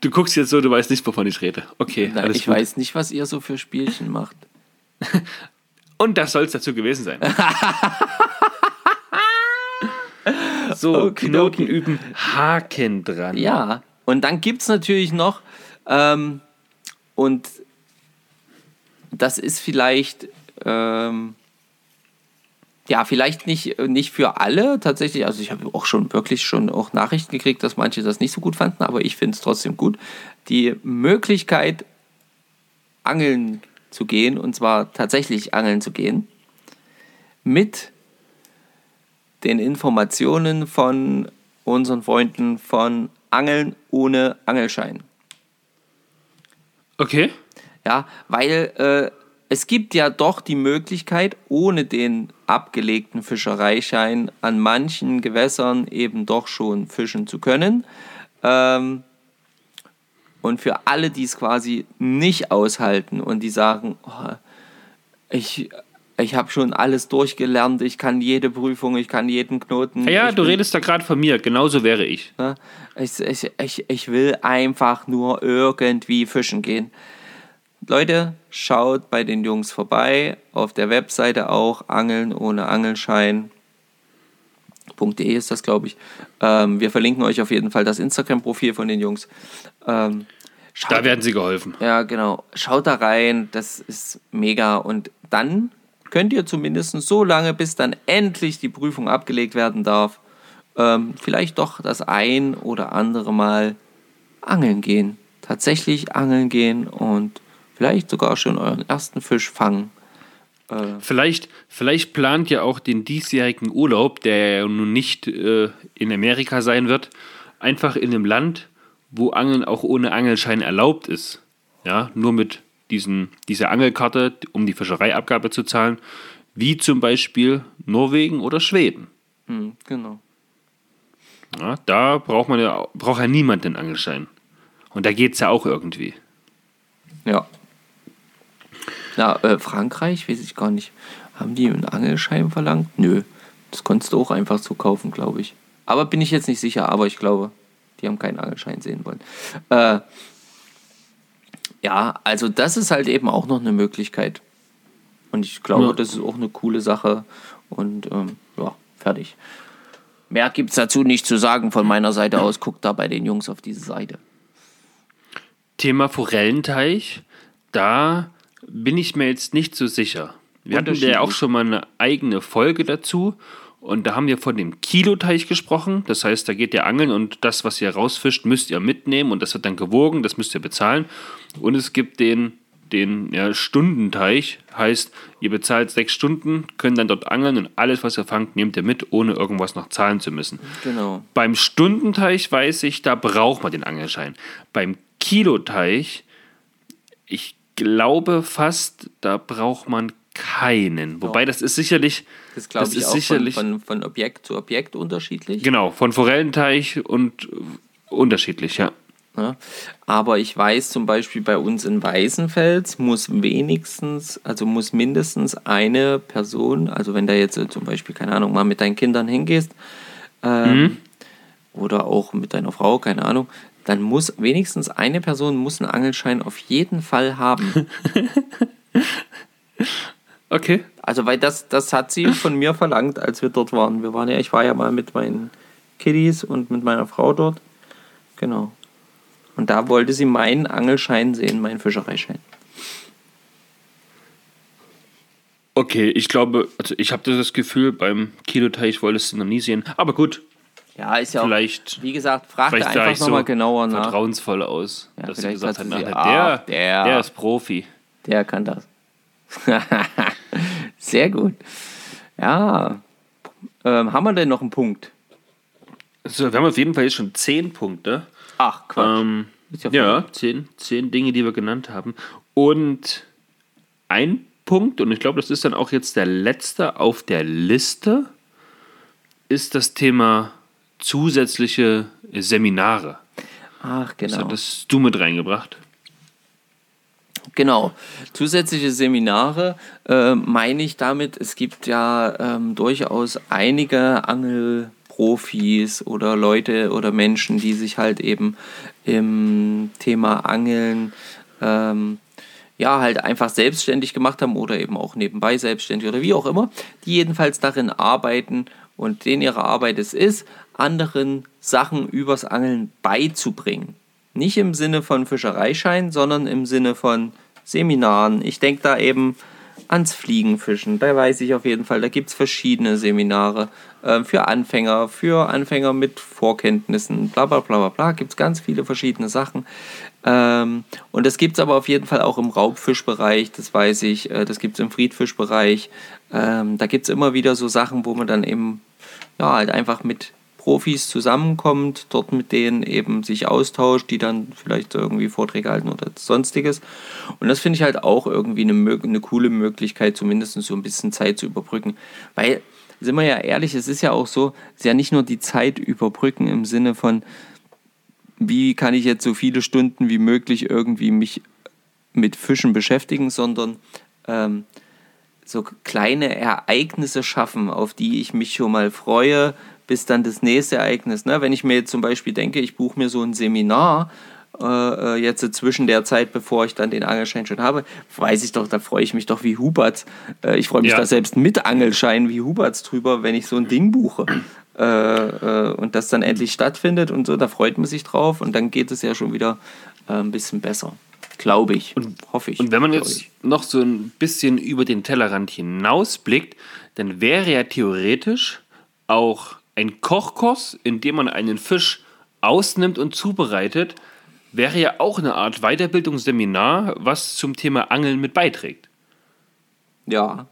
Du guckst jetzt so, du weißt nicht, wovon ich rede. Okay, Na, ich gut. weiß nicht, was ihr so für Spielchen macht. Und das soll es dazu gewesen sein. so, Okidoki. Knoten üben, Haken dran. Ja, und dann gibt es natürlich noch, ähm, und das ist vielleicht, ähm, ja, vielleicht nicht, nicht für alle tatsächlich. Also ich habe auch schon wirklich schon auch Nachrichten gekriegt, dass manche das nicht so gut fanden, aber ich finde es trotzdem gut. Die Möglichkeit, angeln zu gehen, und zwar tatsächlich angeln zu gehen, mit den Informationen von unseren Freunden von Angeln ohne Angelschein. Okay. Ja, weil äh, es gibt ja doch die Möglichkeit, ohne den abgelegten Fischereischein an manchen Gewässern eben doch schon fischen zu können. Ähm, und für alle, die es quasi nicht aushalten und die sagen, oh, ich, ich habe schon alles durchgelernt, ich kann jede Prüfung, ich kann jeden Knoten. Ja, du bin- redest da gerade von mir, genauso wäre ich. Ne? Ich, ich, ich, ich will einfach nur irgendwie fischen gehen. Leute, schaut bei den Jungs vorbei. Auf der Webseite auch Angeln ohne Angelschein. .de ist das, glaube ich. Ähm, wir verlinken euch auf jeden Fall das Instagram-Profil von den Jungs. Ähm, schaut, Da werden sie geholfen. ja, genau. Schaut da rein, das ist mega. Und dann könnt ihr zumindest so lange, bis dann endlich die Prüfung abgelegt werden darf, ähm, vielleicht doch das ein oder andere Mal angeln gehen. Tatsächlich angeln gehen und vielleicht sogar schon euren ersten Fisch fangen. Äh, vielleicht, vielleicht plant ihr auch den diesjährigen Urlaub, der ja nun nicht äh, in Amerika sein wird, einfach in einem Land, wo Angeln auch ohne Angelschein erlaubt ist. Ja, nur mit diesen, dieser Angelkarte, um die Fischereiabgabe zu zahlen, wie zum Beispiel Norwegen oder Schweden. Mhm, genau. Ja, da braucht man ja, braucht ja niemand den Angelschein. Und da geht es ja auch irgendwie. Ja. Na, äh, Frankreich, weiß ich gar nicht. Haben die einen Angelschein verlangt? Nö. Das konntest du auch einfach so kaufen, glaube ich. Aber bin ich jetzt nicht sicher, aber ich glaube, die haben keinen Angelschein sehen wollen. Äh, ja, also das ist halt eben auch noch eine Möglichkeit. Und ich glaube, ja. das ist auch eine coole Sache. Und ähm, ja, fertig. Mehr gibt es dazu nicht zu sagen von meiner Seite aus. Guckt da bei den Jungs auf diese Seite. Thema Forellenteich, da bin ich mir jetzt nicht so sicher. Wir hatten ja auch schon mal eine eigene Folge dazu und da haben wir von dem Kiloteich gesprochen. Das heißt, da geht ihr angeln und das, was ihr rausfischt, müsst ihr mitnehmen und das wird dann gewogen, das müsst ihr bezahlen. Und es gibt den, den ja, Stundenteich, heißt, ihr bezahlt sechs Stunden, könnt dann dort angeln und alles, was ihr fangt, nehmt ihr mit, ohne irgendwas noch zahlen zu müssen. Genau. Beim Stundenteich weiß ich, da braucht man den Angelschein. Beim Kiloteich, ich glaube fast, da braucht man keinen. Wobei das ist sicherlich. Das glaube ich ist auch sicherlich, von, von, von, Objekt zu Objekt unterschiedlich. Genau, von Forellenteich und unterschiedlich, ja. ja. Aber ich weiß zum Beispiel bei uns in Weißenfels muss wenigstens, also muss mindestens eine Person, also wenn da jetzt zum Beispiel, keine Ahnung, mal mit deinen Kindern hingehst, ähm, mhm. oder auch mit deiner Frau, keine Ahnung, dann muss wenigstens eine Person muss einen Angelschein auf jeden Fall haben. Okay. Also, weil das, das hat sie von mir verlangt, als wir dort waren. Wir waren ja, ich war ja mal mit meinen Kiddies und mit meiner Frau dort. Genau. Und da wollte sie meinen Angelschein sehen, meinen Fischereischein. Okay, ich glaube, also ich habe das Gefühl, beim Kiloteich wolltest du noch nie sehen. Aber gut. Ja, ist ja vielleicht, auch, wie gesagt, frag da einfach nochmal so genauer nach. Vertrauensvoll aus, ja, dass sie gesagt hat, sie, der, ah, der, der ist Profi. Der kann das. Sehr gut. Ja. Ähm, haben wir denn noch einen Punkt? So, wir haben auf jeden Fall jetzt schon zehn Punkte. Ach, Quatsch. Ähm, ja, ja zehn, zehn Dinge, die wir genannt haben. Und ein Punkt, und ich glaube, das ist dann auch jetzt der letzte auf der Liste, ist das Thema zusätzliche Seminare. Ach, genau. Das hattest du mit reingebracht. Genau. Zusätzliche Seminare äh, meine ich damit, es gibt ja ähm, durchaus einige Angelprofis oder Leute oder Menschen, die sich halt eben im Thema Angeln ähm, ja, halt einfach selbstständig gemacht haben oder eben auch nebenbei selbstständig oder wie auch immer, die jedenfalls darin arbeiten und denen ihre Arbeit es ist, anderen Sachen übers Angeln beizubringen. Nicht im Sinne von Fischereischein, sondern im Sinne von Seminaren. Ich denke da eben ans Fliegenfischen. Da weiß ich auf jeden Fall, da gibt es verschiedene Seminare äh, für Anfänger, für Anfänger mit Vorkenntnissen, bla bla bla bla bla. Gibt es ganz viele verschiedene Sachen. Ähm, und das gibt es aber auf jeden Fall auch im Raubfischbereich, das weiß ich. Äh, das gibt es im Friedfischbereich. Ähm, da gibt es immer wieder so Sachen, wo man dann eben ja, halt einfach mit Profis zusammenkommt, dort mit denen eben sich austauscht, die dann vielleicht irgendwie Vorträge halten oder sonstiges. Und das finde ich halt auch irgendwie eine, eine coole Möglichkeit, zumindest so ein bisschen Zeit zu überbrücken. Weil, sind wir ja ehrlich, es ist ja auch so, es ist ja nicht nur die Zeit überbrücken im Sinne von, wie kann ich jetzt so viele Stunden wie möglich irgendwie mich mit Fischen beschäftigen, sondern ähm, so kleine Ereignisse schaffen, auf die ich mich schon mal freue, bis dann das nächste Ereignis. Ne? Wenn ich mir jetzt zum Beispiel denke, ich buche mir so ein Seminar, äh, äh, jetzt zwischen der Zeit, bevor ich dann den Angelschein schon habe, weiß ich doch, da freue ich mich doch wie Huberts. Äh, ich freue mich ja. da selbst mit Angelschein wie Huberts drüber, wenn ich so ein Ding buche. Äh, äh, und das dann endlich stattfindet und so, da freut man sich drauf und dann geht es ja schon wieder äh, ein bisschen besser. Glaube ich. Und, hoffe ich. Und wenn man jetzt ich. noch so ein bisschen über den Tellerrand hinausblickt, dann wäre ja theoretisch auch ein Kochkurs, in dem man einen Fisch ausnimmt und zubereitet, wäre ja auch eine Art Weiterbildungsseminar, was zum Thema Angeln mit beiträgt. Ja,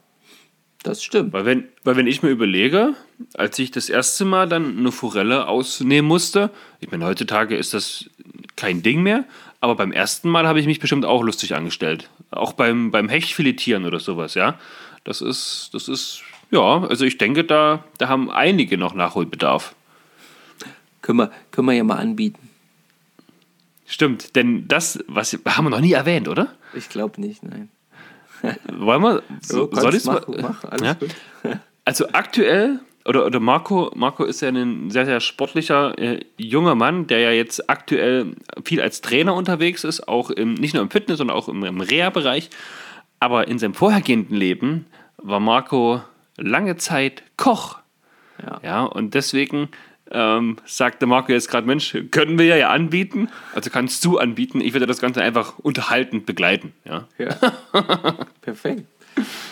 das stimmt. Weil wenn, weil wenn ich mir überlege, als ich das erste Mal dann eine Forelle ausnehmen musste, ich meine, heutzutage ist das kein Ding mehr, aber beim ersten Mal habe ich mich bestimmt auch lustig angestellt. Auch beim, beim Hechtfiletieren oder sowas, ja. Das ist, das ist, ja, also ich denke, da, da haben einige noch Nachholbedarf. Können wir, können wir ja mal anbieten. Stimmt, denn das, was haben wir noch nie erwähnt, oder? Ich glaube nicht, nein. Wollen wir, So, soll kannst ich's mal? mach, mach, alles Ja? gut. Also aktuell, oder, oder Marco, Marco ist ja ein sehr, sehr sportlicher äh, junger Mann, der ja jetzt aktuell viel als Trainer unterwegs ist, auch im, nicht nur im Fitness, sondern auch im, im Reha-Bereich. Aber in seinem vorhergehenden Leben war Marco lange Zeit Koch. Ja. Ja, und deswegen ähm, sagte Marco jetzt gerade, Mensch, können wir ja anbieten. Also kannst du anbieten. Ich werde das Ganze einfach unterhaltend begleiten. Ja. Ja. Perfekt.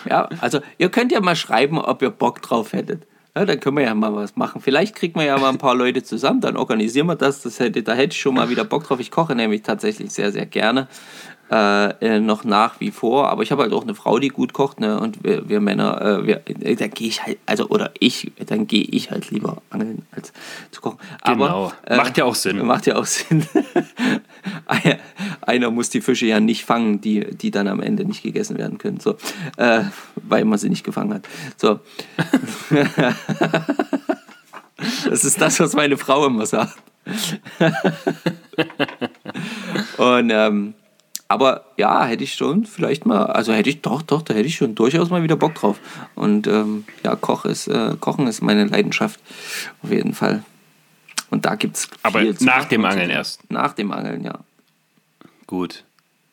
Ja, also ihr könnt ja mal schreiben, ob ihr Bock drauf hättet. Ja, dann können wir ja mal was machen. Vielleicht kriegen wir ja mal ein paar Leute zusammen, dann organisieren wir das. das hätte, da hätte ich schon mal wieder Bock drauf. Ich koche nämlich tatsächlich sehr, sehr gerne. Äh, äh, noch nach wie vor, aber ich habe halt auch eine Frau, die gut kocht, ne? Und wir, wir Männer, äh, wir, äh, da gehe ich halt, also oder ich, dann gehe ich halt lieber angeln als zu kochen. Genau. Aber, Macht ja auch Sinn. Macht ja auch Sinn. Einer- Einer muss die Fische ja nicht fangen, die, die dann am Ende nicht gegessen werden können. So, äh, weil man sie nicht gefangen hat. So. das ist das, was meine Frau immer sagt. Und ähm, aber ja, hätte ich schon vielleicht mal, also hätte ich doch, doch, da hätte ich schon durchaus mal wieder Bock drauf. Und ähm, ja, Koch ist, äh, Kochen ist meine Leidenschaft, auf jeden Fall. Und da gibt es Aber nach dem Angeln erst. Nach dem Angeln, ja. Gut.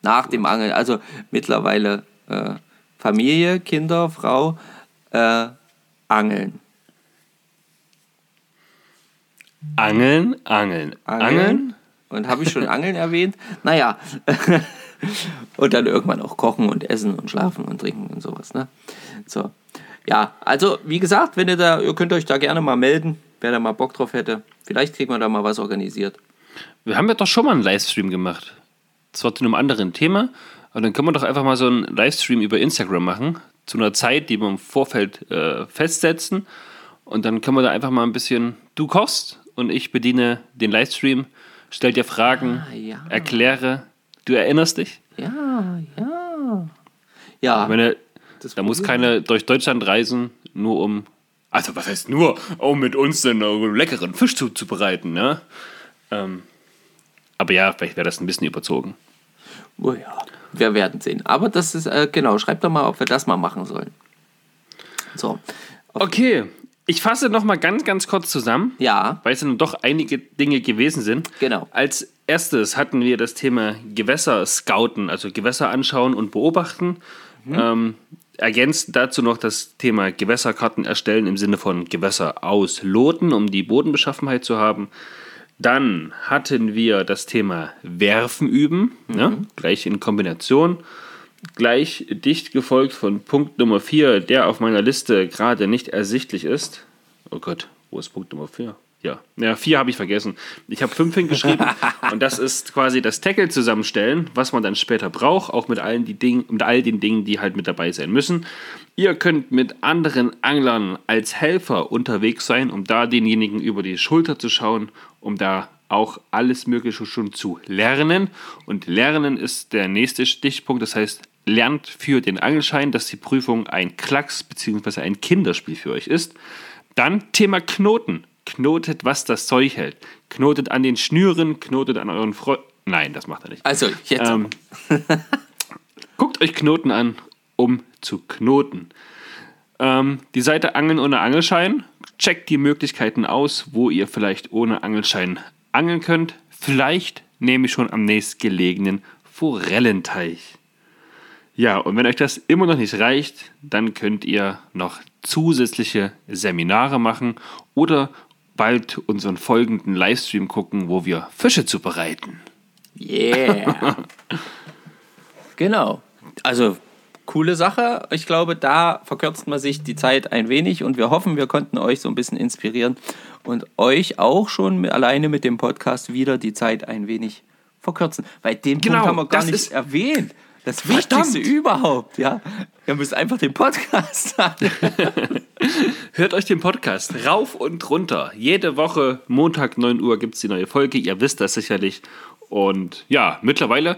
Nach dem Angeln. Also mittlerweile äh, Familie, Kinder, Frau, äh, Angeln. Angeln, Angeln, Angeln. Und habe ich schon Angeln erwähnt? Naja. und dann irgendwann auch kochen und essen und schlafen und trinken und sowas. Ne? So. Ja, also wie gesagt, wenn ihr da, ihr könnt euch da gerne mal melden, wer da mal Bock drauf hätte. Vielleicht kriegen wir da mal was organisiert. Wir haben ja doch schon mal einen Livestream gemacht. Zwar zu einem anderen Thema, aber dann können wir doch einfach mal so einen Livestream über Instagram machen, zu einer Zeit, die wir im Vorfeld äh, festsetzen. Und dann können wir da einfach mal ein bisschen, du kochst und ich bediene den Livestream, stell dir Fragen, Ah, ja. erkläre. Du erinnerst dich? Ja, ja. Ja, Ich meine, das da muss probieren keine durch Deutschland reisen, nur um, also was heißt nur, um mit uns einen leckeren Fisch zuzubereiten, ne? Ähm, aber ja, vielleicht wäre das ein bisschen überzogen. Oh ja, wir werden sehen. Aber das ist, äh, genau, schreibt doch mal, ob wir das mal machen sollen. So. Okay, ich fasse noch mal ganz, ganz kurz zusammen, Ja, weil es dann doch einige Dinge gewesen sind. Genau. Als erstes hatten wir das Thema Gewässer scouten, also Gewässer anschauen und beobachten. Ähm, ergänzt dazu noch das Thema Gewässerkarten erstellen im Sinne von Gewässer ausloten, um die Bodenbeschaffenheit zu haben. Dann hatten wir das Thema Werfen üben, ne? gleich in Kombination. Gleich dicht gefolgt von Punkt Nummer 4, der auf meiner Liste gerade nicht ersichtlich ist. Oh Gott, wo ist Punkt Nummer 4? Ja, ja, vier habe ich vergessen. Ich habe fünf hingeschrieben und das ist quasi das Tackle zusammenstellen, was man dann später braucht, auch mit allen die Dingen, mit all den Dingen, die halt mit dabei sein müssen. Ihr könnt mit anderen Anglern als Helfer unterwegs sein, um da denjenigen über die Schulter zu schauen, um da auch alles Mögliche schon zu lernen. Und Lernen ist der nächste Stichpunkt, das heißt, lernt für den Angelschein, dass die Prüfung ein Klacks bzw. ein Kinderspiel für euch ist. Dann Thema Knoten. Knotet, was das Zeug hält. Knotet an den Schnüren, knotet an euren Freunden. Nein, das macht er nicht. also jetzt. Ähm, guckt euch Knoten an, um zu knoten. Ähm, die Seite Angeln ohne Angelschein. Checkt die Möglichkeiten aus, wo ihr vielleicht ohne Angelschein angeln könnt. Vielleicht nehme ich schon am nächstgelegenen Forellenteich. Ja, und wenn euch das immer noch nicht reicht, dann könnt ihr noch zusätzliche Seminare machen oder bald unseren folgenden Livestream gucken, wo wir Fische zubereiten. Yeah. genau. Also, coole Sache. Ich glaube, da verkürzt man sich die Zeit ein wenig und wir hoffen, wir konnten euch so ein bisschen inspirieren und euch auch schon mit, alleine mit dem Podcast wieder die Zeit ein wenig verkürzen, weil den Genau, Punkt haben wir gar nicht erwähnt. Das Verdammt. Wichtigste überhaupt, ja. Ihr müsst einfach den Podcast an. Hört euch den Podcast rauf und runter. Jede Woche, Montag 9 Uhr, gibt es die neue Folge. Ihr wisst das sicherlich. Und ja, mittlerweile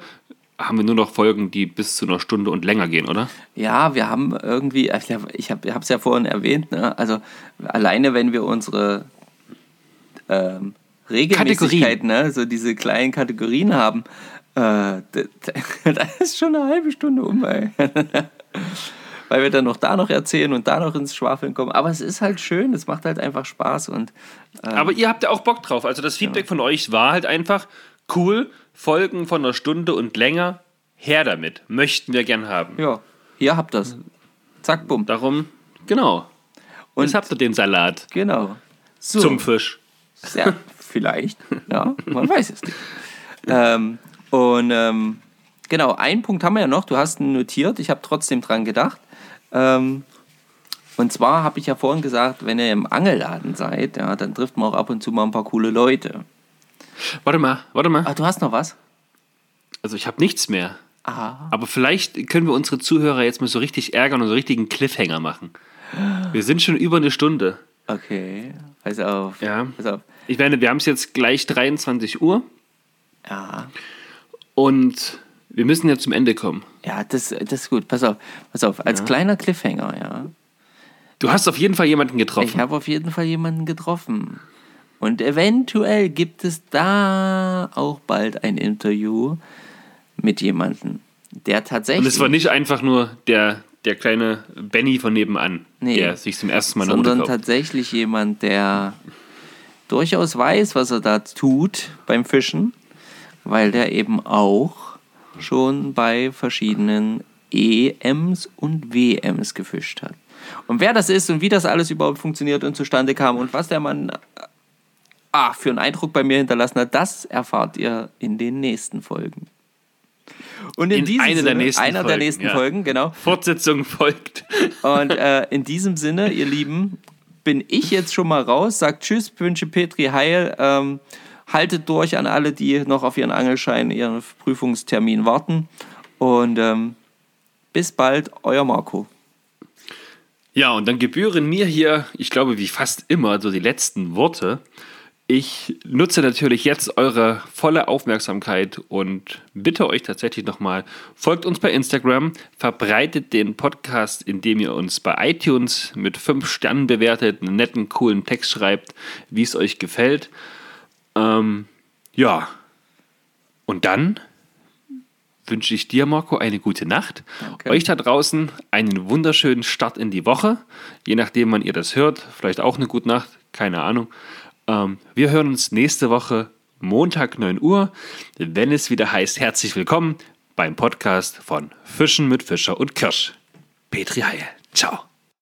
haben wir nur noch Folgen, die bis zu einer Stunde und länger gehen, oder? Ja, wir haben irgendwie, ich habe es ja vorhin erwähnt, ne? also alleine wenn wir unsere ähm, Regelmäßigkeit, ne? so diese kleinen Kategorien haben, äh, da ist schon eine halbe Stunde um, ey. Weil wir dann noch da noch erzählen und da noch ins Schwafeln kommen. Aber es ist halt schön, es macht halt einfach Spaß und Aber ihr habt ja auch Bock drauf. Also das Feedback von euch war halt einfach cool. Folgen von einer Stunde und länger. Her damit. Möchten wir gern haben. ja, ihr habt das. Zack, bumm. Darum, genau. Und Jetzt habt ihr den Salat genau. So. zum Fisch. Ja, vielleicht. Ja, man weiß es nicht. Ähm, und ähm, genau, einen Punkt haben wir ja noch. Du hast ihn notiert. Ich habe trotzdem dran gedacht. Ähm, und zwar habe ich ja vorhin gesagt, wenn ihr im Angelladen seid, ja, dann trifft man auch ab und zu mal ein paar coole Leute. Warte mal, warte mal. Ah, du hast noch was? Also ich habe nichts mehr. Ah, Aber vielleicht können wir unsere Zuhörer jetzt mal so richtig ärgern und so richtigen Cliffhanger machen. Wir sind schon über eine Stunde. okay. Pass auf. Ja. Pass auf. Ich meine, wir haben es jetzt gleich 23 Uhr Ja. Und wir müssen ja zum Ende kommen. Ja, das, das ist gut. Pass auf. Pass auf. Als kleiner Cliffhanger, ja. Du hast auf jeden Fall jemanden Ich getroffen. habe auf jeden Fall jemanden getroffen. Und eventuell gibt es da auch bald ein Interview mit jemandem, der Und tatsächlich, es war nicht einfach nur der, der kleine Benny von nebenan, Nee. der sich zum ersten Mal sondern tatsächlich jemand, der durchaus weiß, was er da tut beim Fischen, weil der eben auch schon bei verschiedenen EMs und WMs gefischt hat. Und wer das ist und wie das alles überhaupt funktioniert und zustande kam und was der Mann ah, für einen Eindruck bei mir hinterlassen hat, das erfahrt ihr in den nächsten Folgen. Und in, In diesem einer der Sinne, nächsten einer der Folgen, nächsten ja. Folgen, genau. Fortsetzung folgt. Und äh, in diesem Sinne, ihr Lieben, bin ich jetzt schon mal raus. Sagt Tschüss, wünsche Petri Heil. Ähm, haltet durch an alle, die noch auf ihren Angelschein, ihren Prüfungstermin warten. Und ähm, bis bald, euer Marco. Ja, und dann gebühren mir hier, ich glaube, wie fast immer, so die letzten Worte. Ich nutze natürlich jetzt eure volle Aufmerksamkeit und bitte euch tatsächlich nochmal, folgt uns bei Instagram, verbreitet den Podcast, indem ihr uns bei iTunes mit fünf Sternen bewertet, einen netten, coolen Text schreibt, wie es euch gefällt. Ähm, ja, und dann wünsche ich dir, Marco, eine gute Nacht. Danke. Euch da draußen einen wunderschönen Start in die Woche. Je nachdem, wann ihr das hört, vielleicht auch eine gute Nacht, keine Ahnung. Ähm, wir hören uns nächste Woche Montag 9 Uhr, wenn es wieder heißt, herzlich willkommen beim Podcast von Fischen mit Fischer und Kirsch. Petri Heil. Ciao.